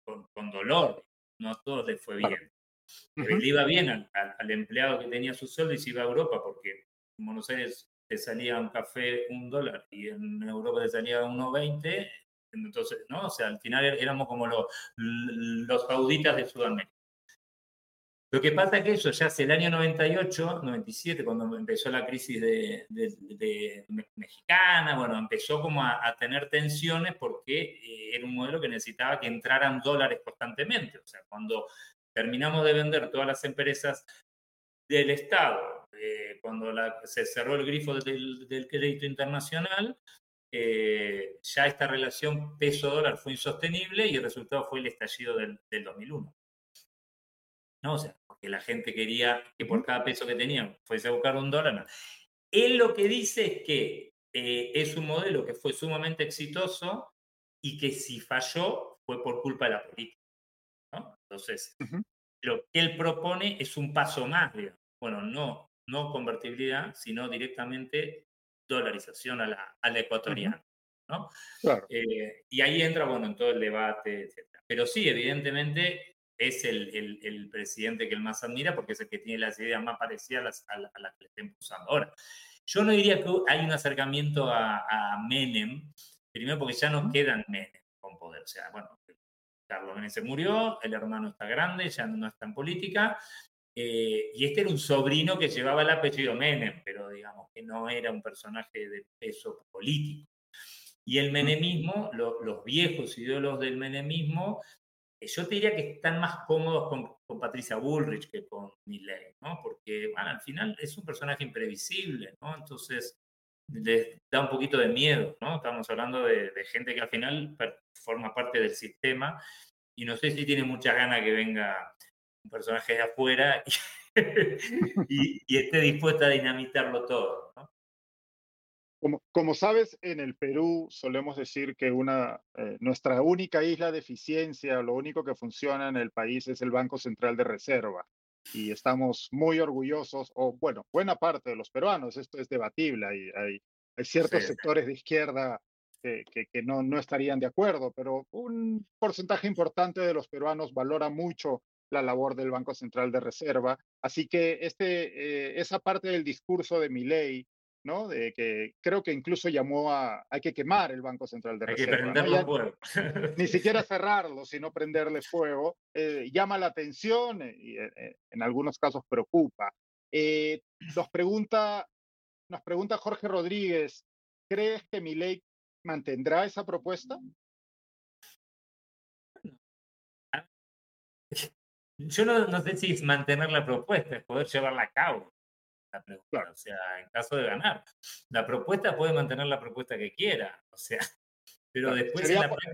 con, dolor, no a todos les fue bien. Le iba bien al, empleado que tenía su sueldo y se iba a Europa, porque en Buenos Aires te salía un café un dólar y en Europa te salía 1,20, entonces, ¿no? O sea, al final éramos como los, los auditas de Sudamérica. Lo que pasa es que eso ya hace el año 98, 97, cuando empezó la crisis de, mexicana, bueno, empezó como a, tener tensiones porque eh, era un modelo que necesitaba que entraran dólares constantemente. O sea, cuando terminamos de vender todas las empresas del Estado, eh, cuando se cerró el grifo del, del crédito internacional, eh, ya esta relación peso-dólar fue insostenible y el resultado fue el estallido del, 2001. ¿No? O sea, porque la gente quería que por cada peso que tenían fuese a buscar un dólar. Él lo que dice es que eh, es un modelo que fue sumamente exitoso y que si falló fue por culpa de la política. Entonces, lo que él propone es un paso más, Bueno, no, no convertibilidad, sino directamente dolarización a la, a la ecuatoriana. ¿no? Eh, y ahí entra, bueno, en todo el debate, etc. Pero sí, evidentemente es el, el, el, presidente que él más admira porque es el que tiene las ideas más parecidas a las, que le está impulsando. Ahora, yo no diría que hay un acercamiento a, a Menem, primero porque ya no quedan Menem con poder. O sea, bueno, Carlos Menem se murió, el hermano está grande, ya no está en política, eh, y este era un sobrino que llevaba el apellido Menem, pero digamos que no era un personaje de peso político. Y el menemismo, los viejos ídolos del menemismo, eh, yo te diría que están más cómodos con, Patricia Bullrich que con Milley, ¿no? Porque, bueno, al final es un personaje imprevisible, ¿no? Entonces, les da un poquito de miedo, ¿no? Estamos hablando de, gente que al final forma parte del sistema y no sé si tiene mucha gana que venga un personaje de afuera y, y esté dispuesta a dinamitarlo todo, ¿no? Como, sabes, en el Perú solemos decir que una, eh, nuestra única isla de eficiencia, lo único que funciona en el país es el Banco Central de Reserva. Y estamos muy orgullosos, o bueno, buena parte de los peruanos, esto es debatible, hay, hay, hay ciertos sectores de izquierda que, que, no, no estarían de acuerdo, pero un porcentaje importante de los peruanos valora mucho la labor del Banco Central de Reserva. Así que este, eh, esa parte del discurso de mi ley ¿no? De que creo que incluso llamó a hay que quemar el Banco Central de Reserva. ni siquiera cerrarlo, sino prenderle fuego. Eh, llama la atención y eh, en algunos casos preocupa. Eh, nos, pregunta, nos pregunta Jorge Rodríguez, ¿crees que mi ley mantendrá esa propuesta? Yo no, no sé si es mantener la propuesta, es poder llevarla a cabo o sea, en caso de ganar. La propuesta puede mantener la propuesta que quiera, o sea, pero después...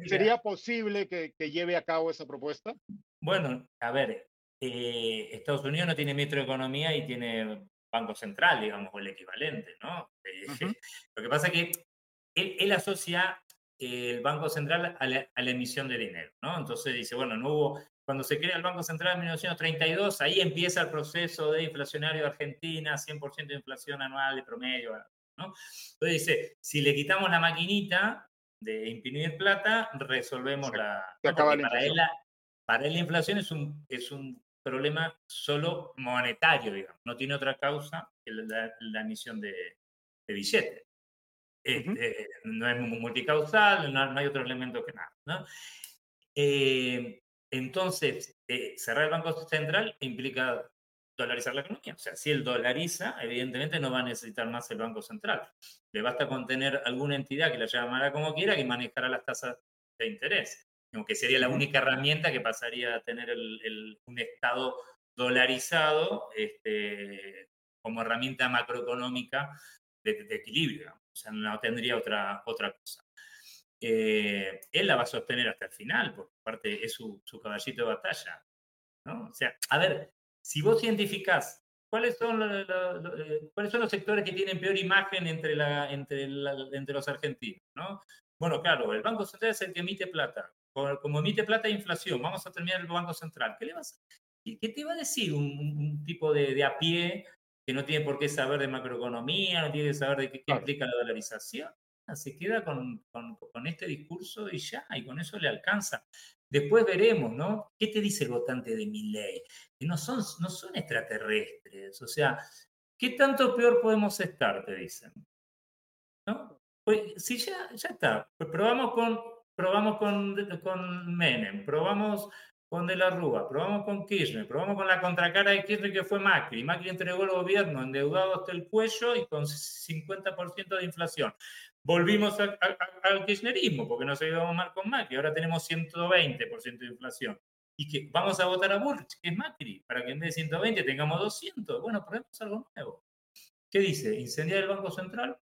¿Sería, posible que, lleve a cabo esa propuesta? Bueno, a ver, eh, Estados Unidos no tiene ministro de Economía y tiene Banco Central, digamos, o el equivalente, ¿no? Eh, lo que pasa es que él, asocia el Banco Central a la, a la, emisión de dinero, ¿no? Entonces dice, bueno, no hubo cuando se crea el Banco Central en 1932, ahí empieza el proceso de inflacionario de Argentina, 100% de inflación anual de promedio. ¿no? Entonces dice, si le quitamos la maquinita de imprimir plata, resolvemos la... para, él la, para él la inflación es un, es un problema solo monetario, digamos, no tiene otra causa que la, emisión de, de billetes. Este, no es multicausal, no, hay otro elemento que nada. ¿no? Eh, entonces, eh, cerrar el Banco Central implica dolarizar la economía. O sea, si él dolariza, evidentemente no va a necesitar más el Banco Central. Le basta con tener alguna entidad que la llamara como quiera que manejara las tasas de interés. Aunque sería la única herramienta que pasaría a tener un Estado dolarizado este, como herramienta macroeconómica de, de, equilibrio. O sea, no tendría otra, otra cosa. Eh, él la va a sostener hasta el final, porque aparte es su, caballito de batalla. ¿no? O sea, a ver, si vos identificás cuáles son, eh, cuáles son los sectores que tienen peor imagen entre, entre, entre los argentinos, ¿no? Bueno, claro, el Banco Central es el que emite plata. Como, emite plata de inflación, vamos a terminar el Banco Central. ¿Qué, le vas qué te va a decir un, tipo de, de, a pie que no tiene por qué saber de macroeconomía, no tiene que saber de qué, qué implica la dolarización? Se queda con, con, este discurso y ya, y con eso le alcanza. Después veremos, ¿no? ¿Qué te dice el votante de mi ley? Que no son, no son extraterrestres, o sea, ¿qué tanto peor podemos estar? Te dicen. ¿No? Pues si ya, ya está, pues probamos con, probamos con, con Menem, probamos con De la Rúa, probamos con Kirchner, probamos con la contracara de Kirchner que fue Macri. Macri entregó el gobierno endeudado hasta el cuello y con 50% de inflación. Volvimos al kirchnerismo porque nos ayudamos mal con Macri. Ahora tenemos 120% de inflación. Y que vamos a votar a Burch, que es Macri, para que en vez de 120 tengamos 200. Bueno, probemos algo nuevo. ¿Qué dice? ¿Incendiar el Banco Central?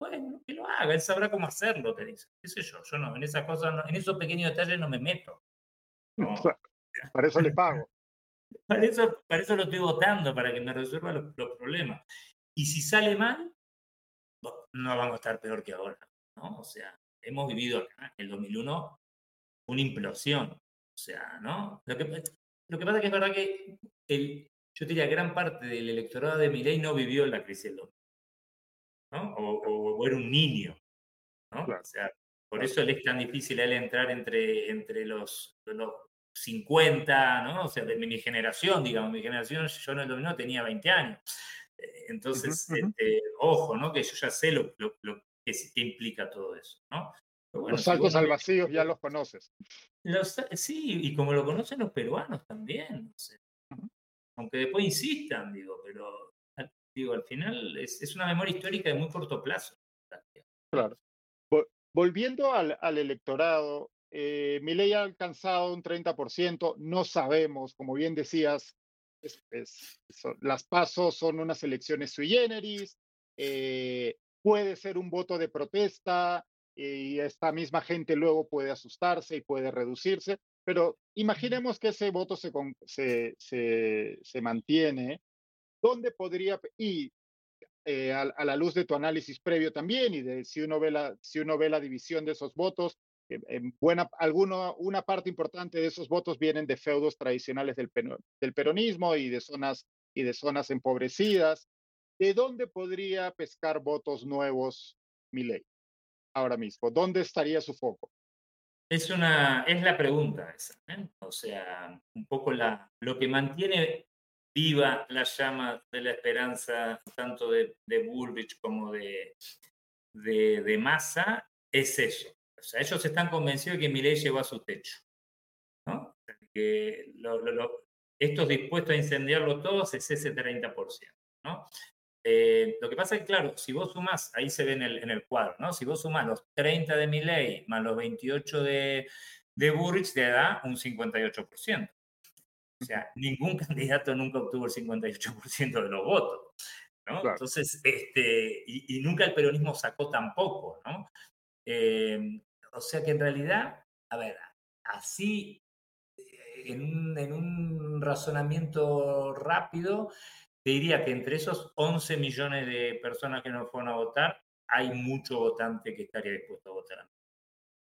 Bueno, que lo haga, él sabrá cómo hacerlo, te dice. ¿Qué sé yo? Yo no, en esas cosas, en esos pequeños detalles no me meto. Para eso le pago. para, eso, para eso lo estoy votando, para que me resuelva los, problemas. Y si sale mal, no vamos a estar peor que ahora. ¿no? O sea, hemos vivido acá, en el 2001, una implosión. O sea, ¿no? Lo que, lo que pasa es que es verdad que el, yo diría gran parte del electorado de Milei no vivió la crisis del 2000. ¿no? O, o, era un niño. ¿no? O sea, por eso es tan difícil a él entrar entre, entre los, los 50, ¿no? O sea, de mi generación, digamos, mi generación, yo en el dominó tenía 20 años. Entonces, este, ojo, ¿no? Que yo ya sé lo, lo, que, implica todo eso, ¿no? los saltos al vacío ya los conoces. sí, y como lo conocen los peruanos también. Aunque después insistan, digo, pero digo, al final es, es, una memoria histórica de muy corto plazo. Claro. volviendo al, al electorado, eh, ley ha alcanzado un 30%, no sabemos, como bien decías, las pasos son unas elecciones sui generis, eh, puede ser un voto de protesta y esta misma gente luego puede asustarse y puede reducirse, pero imaginemos que ese voto se, se, se, mantiene, ¿dónde podría, y eh, a, la luz de tu análisis previo también y de si uno ve la, si uno ve la división de esos votos, en buena, alguno, una parte importante de esos votos vienen de feudos tradicionales del, del peronismo y de zonas y de zonas empobrecidas. ¿De dónde podría pescar votos nuevos Milei ahora mismo? ¿Dónde estaría su foco? Es, una, es la pregunta esa. ¿eh? O sea, un poco la, lo que mantiene viva la llama de la esperanza tanto de, de Bullrich como de, de, de Massa es eso. O sea, ellos están convencidos de que Milei llegó a su techo. ¿no? Que lo, lo, estos dispuestos a incendiarlo todos es ese 30%. ¿no? Eh, lo que pasa es que, claro, si vos sumás, ahí se ve en el, en el cuadro, ¿no? Si vos sumás los 30 de Milley más los 28 de, de Burrich, te da un 58%. O sea, ningún candidato nunca obtuvo el 58% de los votos. ¿no? Entonces, este, y, nunca el peronismo sacó tampoco, ¿no? Eh, o sea que en realidad, a ver, así, eh, en un, en un razonamiento rápido, te diría que entre esos 11 millones de personas que no fueron a votar, hay mucho votante que estaría dispuesto a votar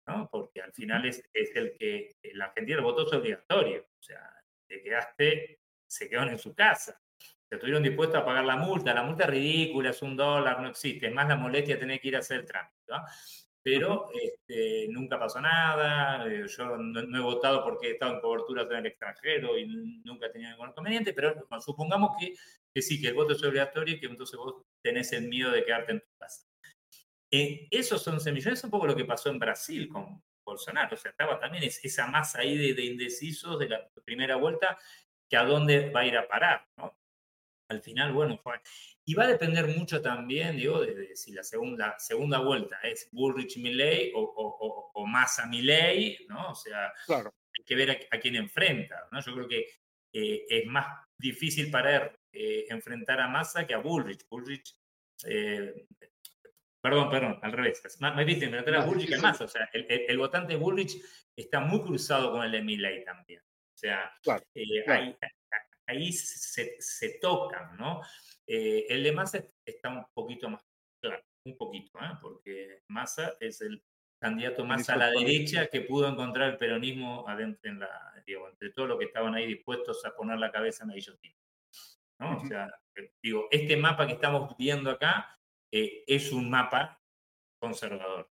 ¿no? Porque al final es, es el que, la Argentina el voto es obligatorio, o sea, te quedaste, se quedaron en su casa. Se estuvieron dispuestos a pagar la multa, la multa es ridícula, es un dólar, no existe, es más la molestia de tener que ir a hacer el trámite. ¿no? Pero este, nunca pasó nada, eh, yo no, he votado porque he estado en coberturas en el extranjero y nunca he tenido ningún inconveniente, pero supongamos que, que, sí, que el voto es obligatorio y que entonces vos tenés el miedo de quedarte en tu casa. Eh, esos 11 millones es un poco lo que pasó en Brasil con Bolsonaro, o sea, estaba también esa masa ahí de, de indecisos de la primera vuelta que a dónde va a ir a parar, al final, bueno, fue. Y va a depender mucho también, digo, de, si la segunda, segunda vuelta es Bullrich Milley o, o, o, Massa Milley, ¿no? O sea, claro. hay que ver a, quién enfrenta, ¿no? Yo creo que eh, es más difícil para él eh, enfrentar a Massa que a Bullrich. Bullrich, eh, perdón, perdón, al revés. Es más, difícil enfrentar a Bullrich que a Massa. O sea, el, el, votante Bullrich está muy cruzado con el de Milley también. O sea, claro, Hay, ahí se, se tocan, ¿no? Eh, el de Massa está un poquito más claro, un poquito, ¿eh? porque Massa es el candidato más a la derecha que pudo encontrar el peronismo adentro en la, digo, entre todos los que estaban ahí dispuestos a poner la cabeza en la guillotina. ¿no? O sea, eh, digo, este mapa que estamos viendo acá eh, es un mapa conservador.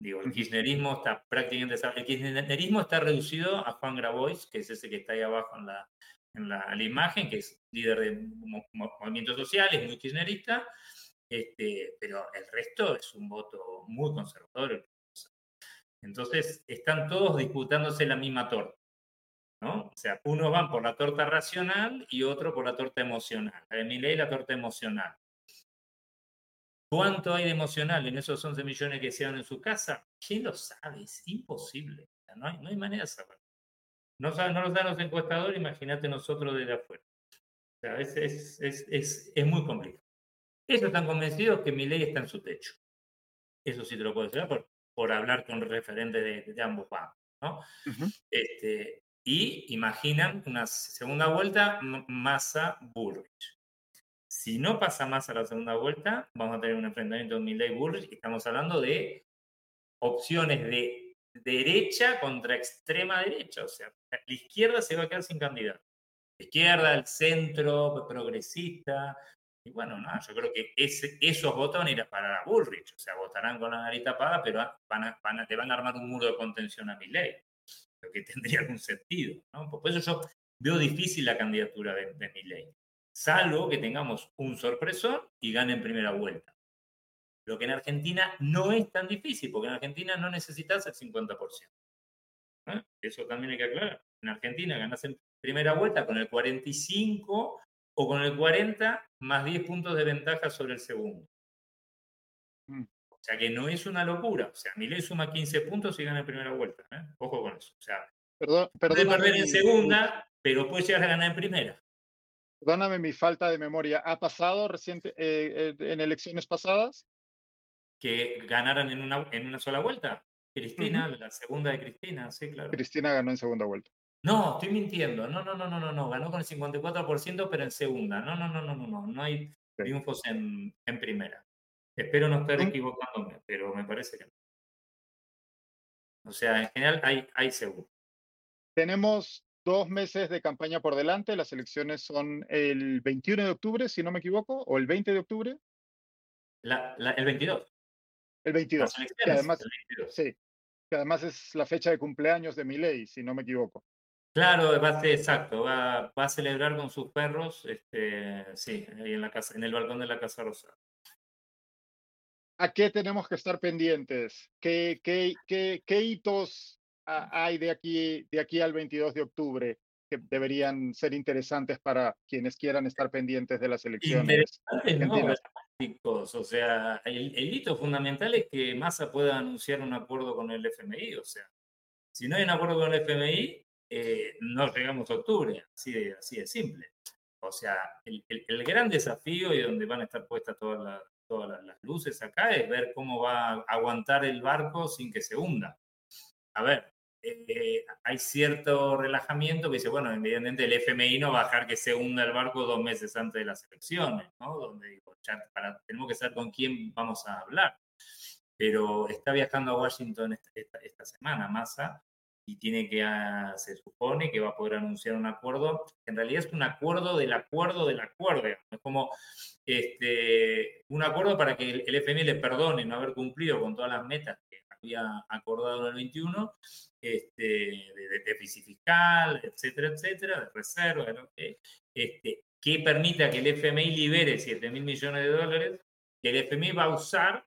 Digo, el kirchnerismo está prácticamente... El kirchnerismo está reducido a Juan Grabois, que es ese que está ahí abajo en la, en la, imagen, que es líder de movimientos sociales, muy kirchnerista, este, pero el resto es un voto muy conservador. Entonces, están todos disputándose la misma torta. ¿no? O sea, unos van por la torta racional y otro por la torta emocional. La de ley la torta emocional. ¿Cuánto hay de emocional en esos 11 millones que se dan en su casa? ¿Quién lo sabe? Es imposible. No hay, no hay manera de saberlo. No, no los dan los encuestadores, imagínate nosotros desde afuera. O sea, es, es, es, es, muy complicado. Ellos están convencidos que mi ley está en su techo. Eso sí te lo puedo decir por, por hablar con referentes de, de ambos bancos. ¿no? este, y imaginan una segunda vuelta masa Bullrich. Si no pasa más a la segunda vuelta, vamos a tener un enfrentamiento de Milley Bullrich. Estamos hablando de opciones de derecha contra extrema derecha. O sea, la izquierda se va a quedar sin candidato. Izquierda, el centro, progresista. Y bueno, no, yo creo que esos votos van a ir a parar a Bullrich. O sea, votarán con la nariz tapada, pero van a, te van a armar un muro de contención a mi ley. Lo que tendría algún sentido. Por eso yo veo difícil la candidatura de, de mi ley. Salvo que tengamos un sorpresor y gane primera vuelta. Lo que en Argentina no es tan difícil, porque en Argentina no necesitas el 50%. ¿Eh? Eso también hay que aclarar. En Argentina ganas en primera vuelta con el 45 o con el 40 más 10 puntos de ventaja sobre el segundo. Mm. O sea que no es una locura. O sea, Milei suma 15 puntos y gana en primera vuelta. ¿eh? Ojo con eso. O sea, Perdón, puede perder en segunda, pero puede llegar a ganar en primera. Perdóname mi falta de memoria. ¿Ha pasado reciente, eh, en elecciones pasadas? Que ganaran en una, en una sola vuelta. Cristina, la segunda de Cristina, sí, claro. Cristina ganó en segunda vuelta. No, estoy mintiendo. No, no, no, no, no, no. Ganó con el 54%, pero en segunda. No, no, no, no, no, no. No hay triunfos en, en primera. Espero no estar equivocándome, pero me parece que no. O sea, en general hay, hay seguro. Tenemos dos meses de campaña por delante. Las elecciones son el 21 de octubre, si no me equivoco, o el 20 de octubre. el 22. El 22. Que además, Sí, que además es la fecha de cumpleaños de mi ley, si no me equivoco. Claro, va a ser exacto, va, va, a celebrar con sus perros, este, sí, ahí en la casa, en el balcón de la Casa Rosa. ¿A qué tenemos que estar pendientes? ¿Qué, qué, qué, qué hitos hay de aquí, de aquí al 22 de octubre que deberían ser interesantes para quienes quieran estar pendientes de las elecciones? Interesantes, no, o sea, el, hito fundamental es que Massa pueda anunciar un acuerdo con el FMI, o sea, si no hay un acuerdo con el FMI, eh, no llegamos a octubre, así de, simple. O sea, el, gran desafío y donde van a estar puestas todas, las, todas las luces acá es ver cómo va a aguantar el barco sin que se hunda. A ver, eh, hay cierto relajamiento que dice, bueno, evidentemente el FMI no va a dejar que se hunda el barco dos meses antes de las elecciones, ¿no? Donde digo, ya para, tenemos que saber con quién vamos a hablar. Pero está viajando a Washington esta, semana, Massa, y tiene que, ah, se supone que va a poder anunciar un acuerdo, en realidad es un acuerdo del acuerdo del acuerdo, es como este, un acuerdo para que el, FMI le perdone no haber cumplido con todas las metas que había acordado en el 21, este, de, déficit fiscal, etcétera, etcétera, de reserva, este, que permita que el FMI libere 7 mil millones de dólares, que el FMI va a usar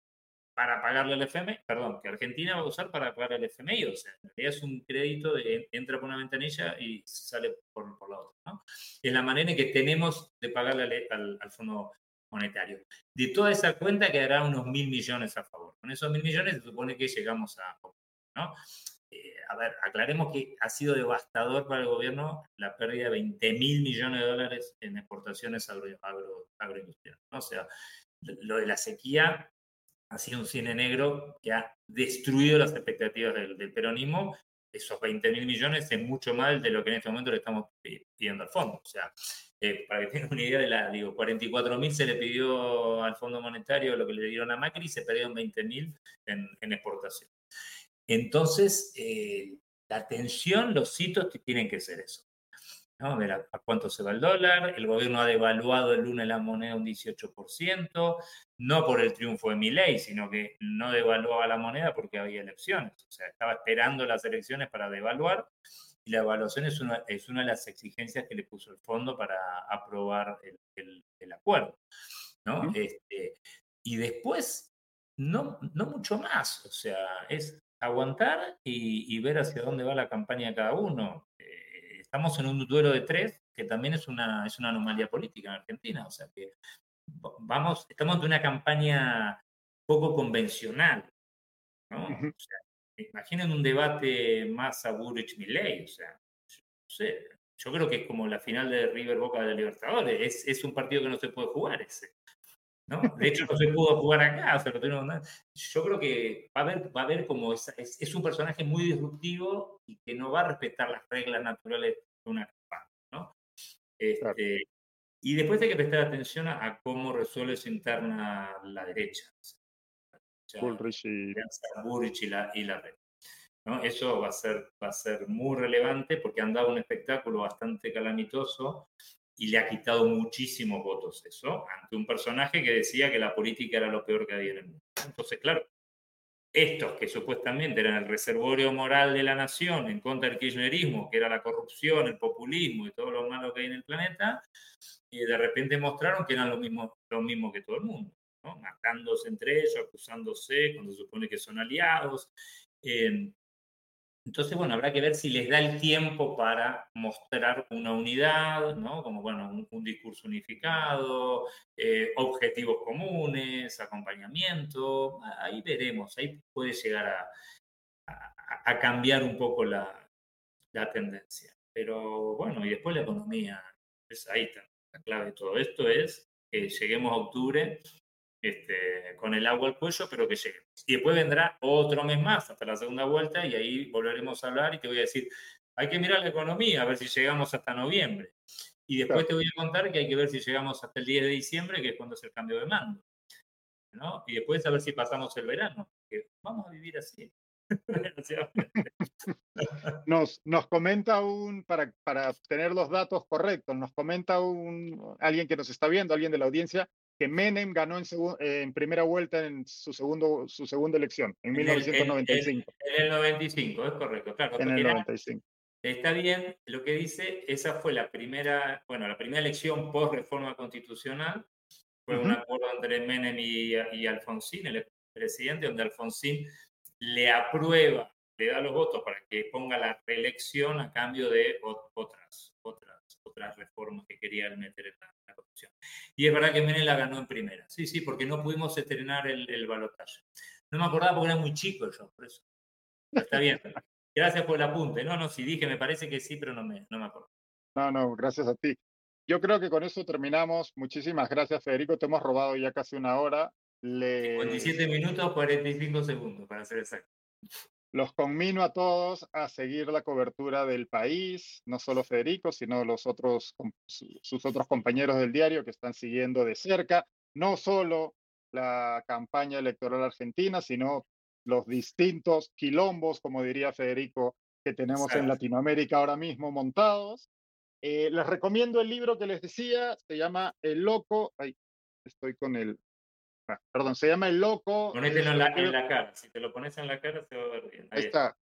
para pagarle al FMI, perdón, que Argentina va a usar para pagar al FMI, o sea, en realidad es un crédito de entra por una ventanilla y sale por, por la otra, ¿no? Es la manera en que tenemos de pagarle al, al, Fondo Monetario. De toda esa cuenta quedará unos mil millones a favor. Con esos mil millones se supone que llegamos a, ¿no? Eh, a ver, aclaremos que ha sido devastador para el gobierno la pérdida de 20 mil millones de dólares en exportaciones agro, agro, agroindustriales. ¿no? O sea, lo de la sequía ha sido un cine negro que ha destruido las expectativas del, peronismo. Esos 20 mil millones es mucho más de lo que en este momento le estamos pidiendo al fondo. O sea, eh, para que tengan una idea de la, digo, 44 mil se le pidió al Fondo Monetario lo que le dieron a Macri y se perdieron 20 mil en, en, exportación. Entonces, eh, la atención, los hitos tienen que ser eso. ¿no? Ver a, cuánto se va el dólar. El gobierno ha devaluado el lunes la moneda un 18%, no por el triunfo de Milei, sino que no devaluaba la moneda porque había elecciones. O sea, estaba esperando las elecciones para devaluar y la evaluación es una, es una de las exigencias que le puso el fondo para aprobar el, el, el acuerdo. ¿no? este, y después, no, no mucho más. O sea, es aguantar y, y, ver hacia dónde va la campaña de cada uno estamos en un duelo de tres, que también es una, es una anomalía política en Argentina. O sea que vamos, estamos de una campaña poco convencional. ¿no? o sea, imaginen un debate más a Burrich Milley. O sea, yo, no sé, yo creo que es como la final de River Boca de Libertadores. Es, es un partido que no se puede jugar ese. ¿no? De hecho, no se pudo jugar acá. O sea, no yo creo que va a haber, va a haber como es, es, es, un personaje muy disruptivo y que no va a respetar las reglas naturales de una campaña. ¿no? Este, claro. Y después hay que prestar atención a, a cómo resuelve su interna la derecha. Sea, Bullrich y... Bullrich y la, y la red. ¿no? Eso va a, ser, va a ser muy relevante porque han dado un espectáculo bastante calamitoso y le ha quitado muchísimos votos eso ante un personaje que decía que la política era lo peor que había en el mundo. Entonces, claro, estos que supuestamente eran el reservorio moral de la nación en contra del kirchnerismo, que era la corrupción, el populismo y todo lo malo que hay en el planeta, y de repente mostraron que eran lo mismo, lo mismo que todo el mundo, matándose entre ellos, acusándose cuando se supone que son aliados. Eh, Entonces, bueno, habrá que ver si les da el tiempo para mostrar una unidad, ¿no? Como, bueno, un, discurso unificado, eh, objetivos comunes, acompañamiento. Ahí veremos, ahí puede llegar a, cambiar un poco la, tendencia. Pero bueno, y después la economía, ahí está. La clave de todo esto es que lleguemos a octubre este, con el agua al cuello, pero que llegue. Y después vendrá otro mes más hasta la segunda vuelta y ahí volveremos a hablar y te voy a decir, hay que mirar la economía, a ver si llegamos hasta noviembre. Y después te voy a contar que hay que ver si llegamos hasta el 10 de diciembre, que es cuando es el cambio de mando. ¿no? Y después a ver si pasamos el verano, que vamos a vivir así. nos, nos comenta un, para, para tener los datos correctos, nos comenta un, alguien que nos está viendo, alguien de la audiencia, que Menem ganó en, en, primera vuelta en su, segundo, su segunda elección, en, 1995. En, el 95, es correcto, claro. En el 95. Está bien, lo que dice, esa fue la primera, bueno, la primera elección post reforma constitucional, fue un acuerdo entre Menem y, y Alfonsín, el presidente, donde Alfonsín le aprueba, le da los votos para que ponga la reelección a cambio de otras, otras, otras reformas que querían meter en la y es verdad que Menem la ganó en primera. Sí, sí, porque no pudimos estrenar el, el balotaje. No me acordaba porque era muy chico yo, por eso. Está bien. Gracias por el apunte. No, no, si dije, me parece que sí, pero no me, no me acuerdo. No, no, gracias a ti. Yo creo que con eso terminamos. Muchísimas gracias, Federico. Te hemos robado ya casi una hora. Le... 57 minutos, 45 segundos, para ser exacto. Los conmino a todos a seguir la cobertura del país, no solo Federico, sino los otros, sus otros compañeros del diario que están siguiendo de cerca, no solo la campaña electoral argentina, sino los distintos quilombos, como diría Federico, que tenemos en Latinoamérica ahora mismo montados. Eh, les recomiendo el libro que les decía, se llama El Loco. Ay, estoy con el, perdón, se llama El Loco. Ponételo en la, en la, cara, si te lo pones en la cara se va a ver bien. Ahí, está.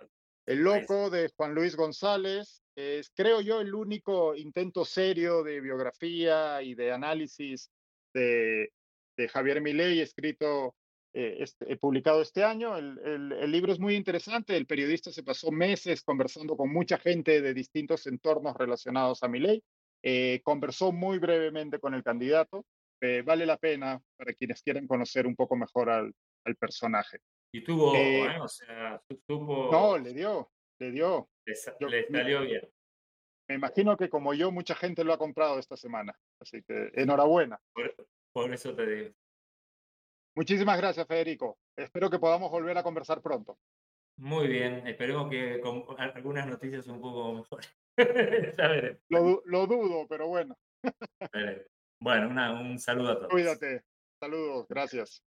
El Loco de Juan Luis González es, creo yo, el único intento serio de biografía y de análisis de, de Javier Milei escrito, eh, este, publicado este año. El, el, el, libro es muy interesante. El periodista se pasó meses conversando con mucha gente de distintos entornos relacionados a Milei. Eh, conversó muy brevemente con el candidato eh, vale la pena para quienes quieren conocer un poco mejor al, al personaje. Y tuvo, eh, ¿eh? o sea, supo... No, le dio, le dio. Le, le salió bien. Me imagino que como yo, mucha gente lo ha comprado esta semana. Así que enhorabuena. Por, por eso te digo. Muchísimas gracias, Federico. Espero que podamos volver a conversar pronto. Muy bien, esperemos que con algunas noticias un poco mejores. lo, lo, dudo, pero bueno. Bueno, un saludo a todos. Cuídate. Saludos, gracias.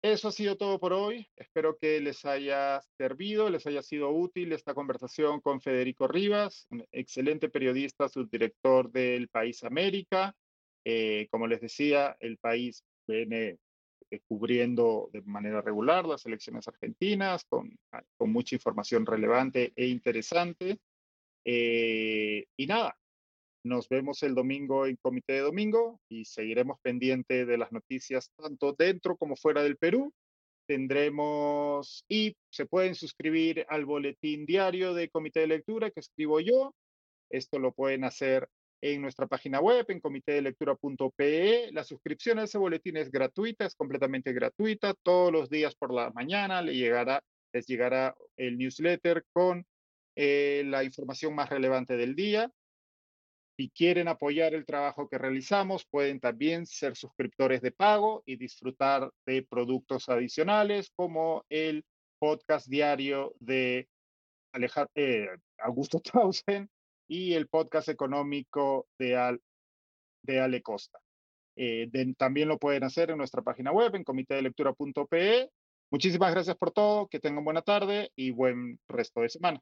Eso ha sido todo por hoy. Espero que les haya servido, les haya sido útil esta conversación con Federico Rivas, un excelente periodista, subdirector del País América. Eh, como les decía, el país viene eh, cubriendo de manera regular las elecciones argentinas con, con mucha información relevante e interesante. Eh, y nada, nos vemos el domingo en Comité de Domingo y seguiremos pendiente de las noticias tanto dentro como fuera del Perú. Tendremos y se pueden suscribir al boletín diario de Comité de Lectura que escribo yo. Esto lo pueden hacer en nuestra página web, en comitedelectura.pe. La suscripción a ese boletín es gratuita, es completamente gratuita. Todos los días por la mañana le llegará, les llegará el newsletter con eh, la información más relevante del día. Si quieren apoyar el trabajo que realizamos, pueden también ser suscriptores de pago y disfrutar de productos adicionales como el podcast diario de eh, Augusto Tausen y el podcast económico de, de Ale Costa. Eh, también lo pueden hacer en nuestra página web en comitedelectura.pe. Muchísimas gracias por todo, que tengan buena tarde y buen resto de semana.